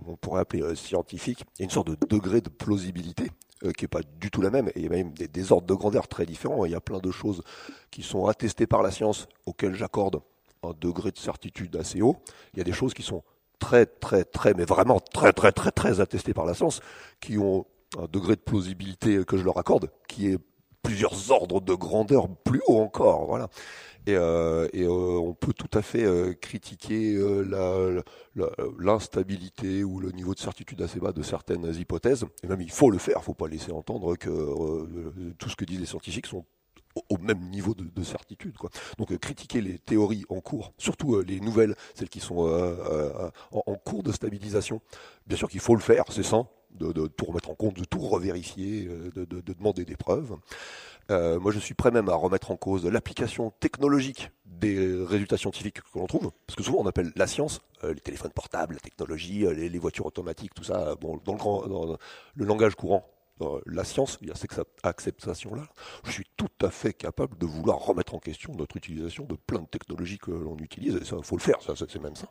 qu'on pourrait appeler euh, scientifique, il y a une sorte de degré de plausibilité. qui est pas du tout la même, il y a même des, des, ordres de grandeur très différents. Il y a plein de choses qui sont attestées par la science, auxquelles j'accorde un degré de certitude assez haut. Il y a des choses qui sont très, très, très, mais vraiment très, très, très, très attestées par la science, qui ont un degré de plausibilité que je leur accorde, qui est plusieurs ordres de grandeur plus haut encore. Voilà. Et, euh, et euh, on peut tout à fait euh, critiquer euh, l'instabilité ou le niveau de certitude assez bas de certaines hypothèses. Et même il faut le faire. Il ne faut pas laisser entendre que euh, tout ce que disent les scientifiques sont au même niveau de, de certitude. Quoi. Donc euh, critiquer les théories en cours, surtout les nouvelles, celles qui sont euh, en, en, cours de stabilisation, bien sûr qu'il faut le faire, c'est sans, de, tout remettre en compte, de tout revérifier, de, de demander des preuves. Euh, moi, je suis prêt même à remettre en cause l'application technologique des résultats scientifiques que l'on trouve, parce que souvent on appelle la science euh, les téléphones portables, la technologie, les, voitures automatiques, tout ça. Bon, dans le langage courant, dans la science, il y a cette acceptation-là. Je suis tout à fait capable de vouloir remettre en question notre utilisation de plein de technologies que l'on utilise. Ça, faut le faire. C'est même ça.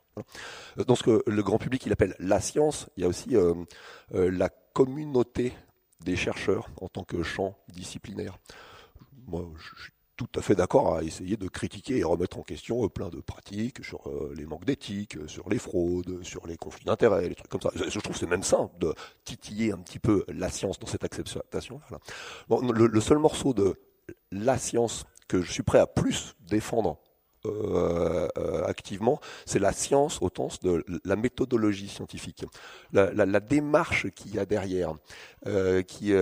Dans ce que le grand public il appelle la science, il y a aussi euh, euh, la communauté des chercheurs en tant que champ disciplinaire. Moi, je suis tout à fait d'accord à essayer de critiquer et remettre en question plein de pratiques sur euh, les manques d'éthique, sur les fraudes, sur les conflits d'intérêts, les trucs comme ça. Je trouve c'est même simple de titiller un petit peu la science dans cette acceptation-là. Bon, le, le, seul morceau de la science que je suis prêt à plus défendre euh, euh, activement, c'est la science au sens de la méthodologie scientifique, la, la, la démarche qu'il y a derrière, euh, qui,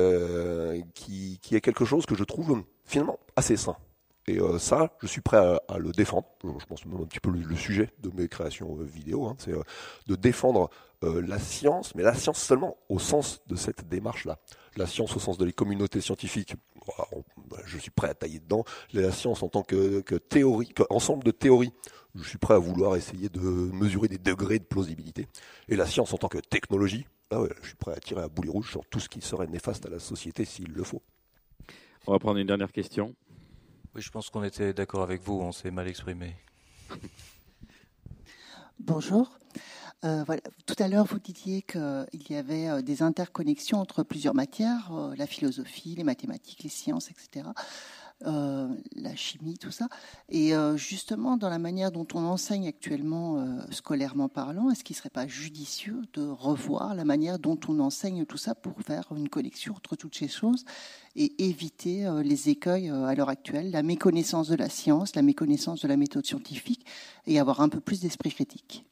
qui, qui est quelque chose que je trouve finalement assez sain. Et euh, ça, je suis prêt à, le défendre. Je pense même un petit peu le, sujet de mes créations euh, vidéo, hein, c'est euh, de défendre la science, mais la science seulement au sens de cette démarche-là. La science au sens de les communautés scientifiques, je suis prêt à tailler dedans. La science en tant que, théorie, ensemble de théories, je suis prêt à vouloir essayer de mesurer des degrés de plausibilité. Et la science en tant que technologie, là, ouais, je suis prêt à tirer à boulet rouge sur tout ce qui serait néfaste à la société s'il le faut. On va prendre une dernière question. Oui, je pense qu'on était d'accord avec vous, on s'est mal exprimé. Bonjour. Euh, voilà. Tout à l'heure, vous disiez qu'il y avait euh, des interconnexions entre plusieurs matières, euh, la philosophie, les mathématiques, les sciences, etc. Euh, la chimie, tout ça. Et euh, justement, dans la manière dont on enseigne actuellement, euh, scolairement parlant, est-ce qu'il ne serait pas judicieux de revoir la manière dont on enseigne tout ça pour faire une connexion entre toutes ces choses et éviter les écueils à l'heure actuelle, la méconnaissance de la science, la méconnaissance de la méthode scientifique et avoir un peu plus d'esprit critique?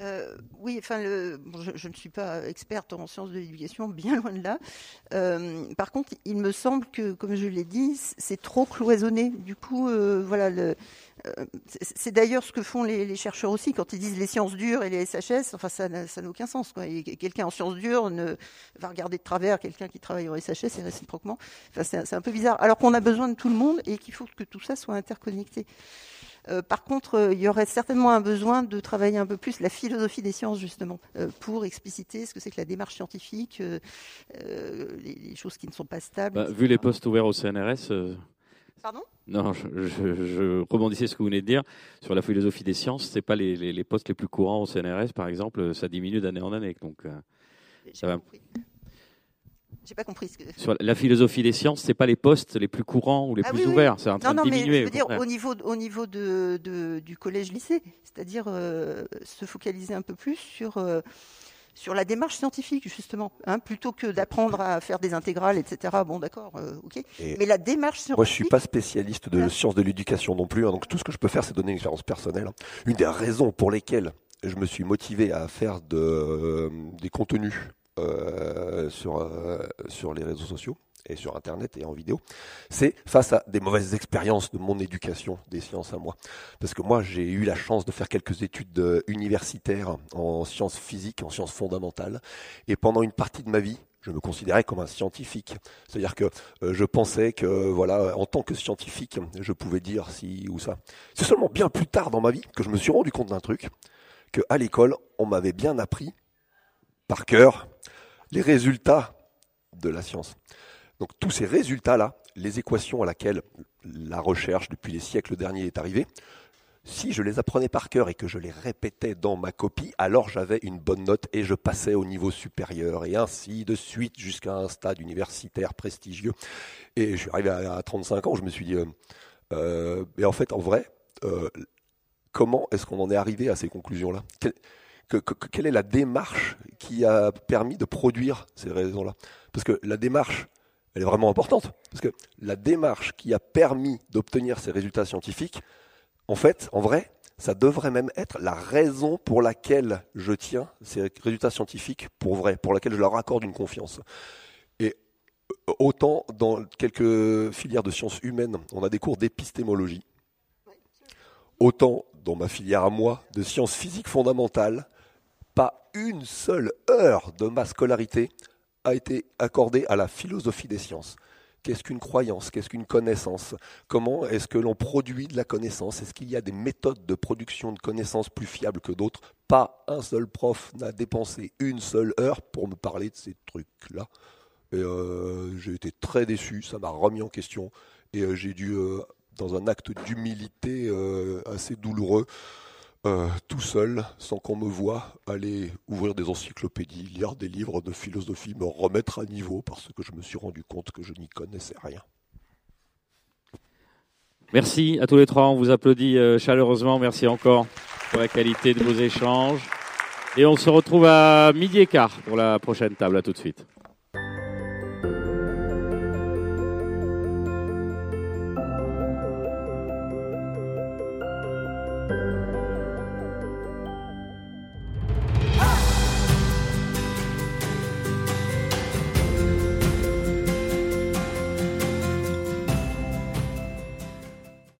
Euh, oui, enfin, le, bon, je, je, ne suis pas experte en sciences de l'éducation, bien loin de là. Euh, par contre, il me semble que, comme je l'ai dit, c'est trop cloisonné. Du coup, euh, voilà, euh, c'est d'ailleurs ce que font les, les, chercheurs aussi quand ils disent les sciences dures et les SHS. Enfin, ça n'a aucun sens. Quelqu'un en sciences dures ne va regarder de travers quelqu'un qui travaille en SHS et réciproquement. Enfin, c'est un peu bizarre. Alors qu'on a besoin de tout le monde et qu'il faut que tout ça soit interconnecté. Euh, par contre, euh, il y aurait certainement un besoin de travailler un peu plus la philosophie des sciences, justement, euh, pour expliciter ce que c'est que la démarche scientifique, les, les, choses qui ne sont pas stables. Bah, vu les postes ouverts au CNRS. Pardon? Non, je, je, je, rebondissais ce que vous venez de dire sur la philosophie des sciences. C'est pas les, les, les, postes les plus courants au CNRS, par exemple. Ça diminue d'année en année, donc ça va. Compris. J'ai pas compris. Ce que... Sur la philosophie des sciences, c'est pas les postes les plus courants ou les ah, plus oui, ouverts. Oui. C'est en train non, de non, diminuer. Mais je veux dire, au niveau, au niveau de, de du collège-lycée, c'est-à-dire euh, se focaliser un peu plus sur euh, sur la démarche scientifique justement, hein, plutôt que d'apprendre à faire des intégrales, etc. Bon, d'accord, euh, ok. Et mais la démarche scientifique. Moi, je suis pas spécialiste de sciences de l'éducation non plus, hein, donc tout ce que je peux faire, c'est donner une expérience personnelle. Une des raisons pour lesquelles je me suis motivé à faire de, euh, des contenus euh, sur, euh, sur les réseaux sociaux et sur Internet et en vidéo, c'est face à des mauvaises expériences de mon éducation des sciences à moi. Parce que moi, j'ai eu la chance de faire quelques études euh, universitaires en sciences physiques, en sciences fondamentales, et pendant une partie de ma vie, je me considérais comme un scientifique. C'est-à-dire que je pensais que, voilà, en tant que scientifique, je pouvais dire si ou ça. C'est seulement bien plus tard dans ma vie que je me suis rendu compte d'un truc, que à l'école, on m'avait bien appris par cœur les résultats de la science. Donc tous ces résultats-là, les équations à laquelle la recherche depuis les siècles derniers est arrivée, Si je les apprenais par cœur et que je les répétais dans ma copie, alors j'avais une bonne note et je passais au niveau supérieur et ainsi de suite jusqu'à un stade universitaire prestigieux. Et je suis arrivé à 35 ans, je me suis dit, euh, euh, mais en fait, en vrai, euh, comment est-ce qu'on en est arrivé à ces conclusions-là? Quelle est la démarche qui a permis de produire ces raisons-là? Parce que la démarche, elle est vraiment importante. Parce que la démarche qui a permis d'obtenir ces résultats scientifiques, en fait, en vrai, ça devrait même être la raison pour laquelle je tiens ces résultats scientifiques pour vrai, pour laquelle je leur accorde une confiance. Et autant dans quelques filières de sciences humaines, on a des cours d'épistémologie, autant dans ma filière à moi de sciences physiques fondamentales, pas une seule heure de ma scolarité a été accordée à la philosophie des sciences. Qu'est-ce qu'une croyance? Qu'est-ce qu'une connaissance? Comment est-ce que l'on produit de la connaissance? Est-ce qu'il y a des méthodes de production de connaissances plus fiables que d'autres? Pas un seul prof n'a dépensé une seule heure pour me parler de ces trucs-là. Et euh, j'ai été très déçu, ça m'a remis en question. Et euh, j'ai dû, euh, dans un acte d'humilité assez douloureux, euh, tout seul, sans qu'on me voie, aller ouvrir des encyclopédies, lire des livres de philosophie, me remettre à niveau parce que je me suis rendu compte que je n'y connaissais rien. Merci à tous les trois, on vous applaudit euh, chaleureusement, merci encore pour la qualité de vos échanges. Et on se retrouve à midi et quart pour la prochaine table, à tout de suite.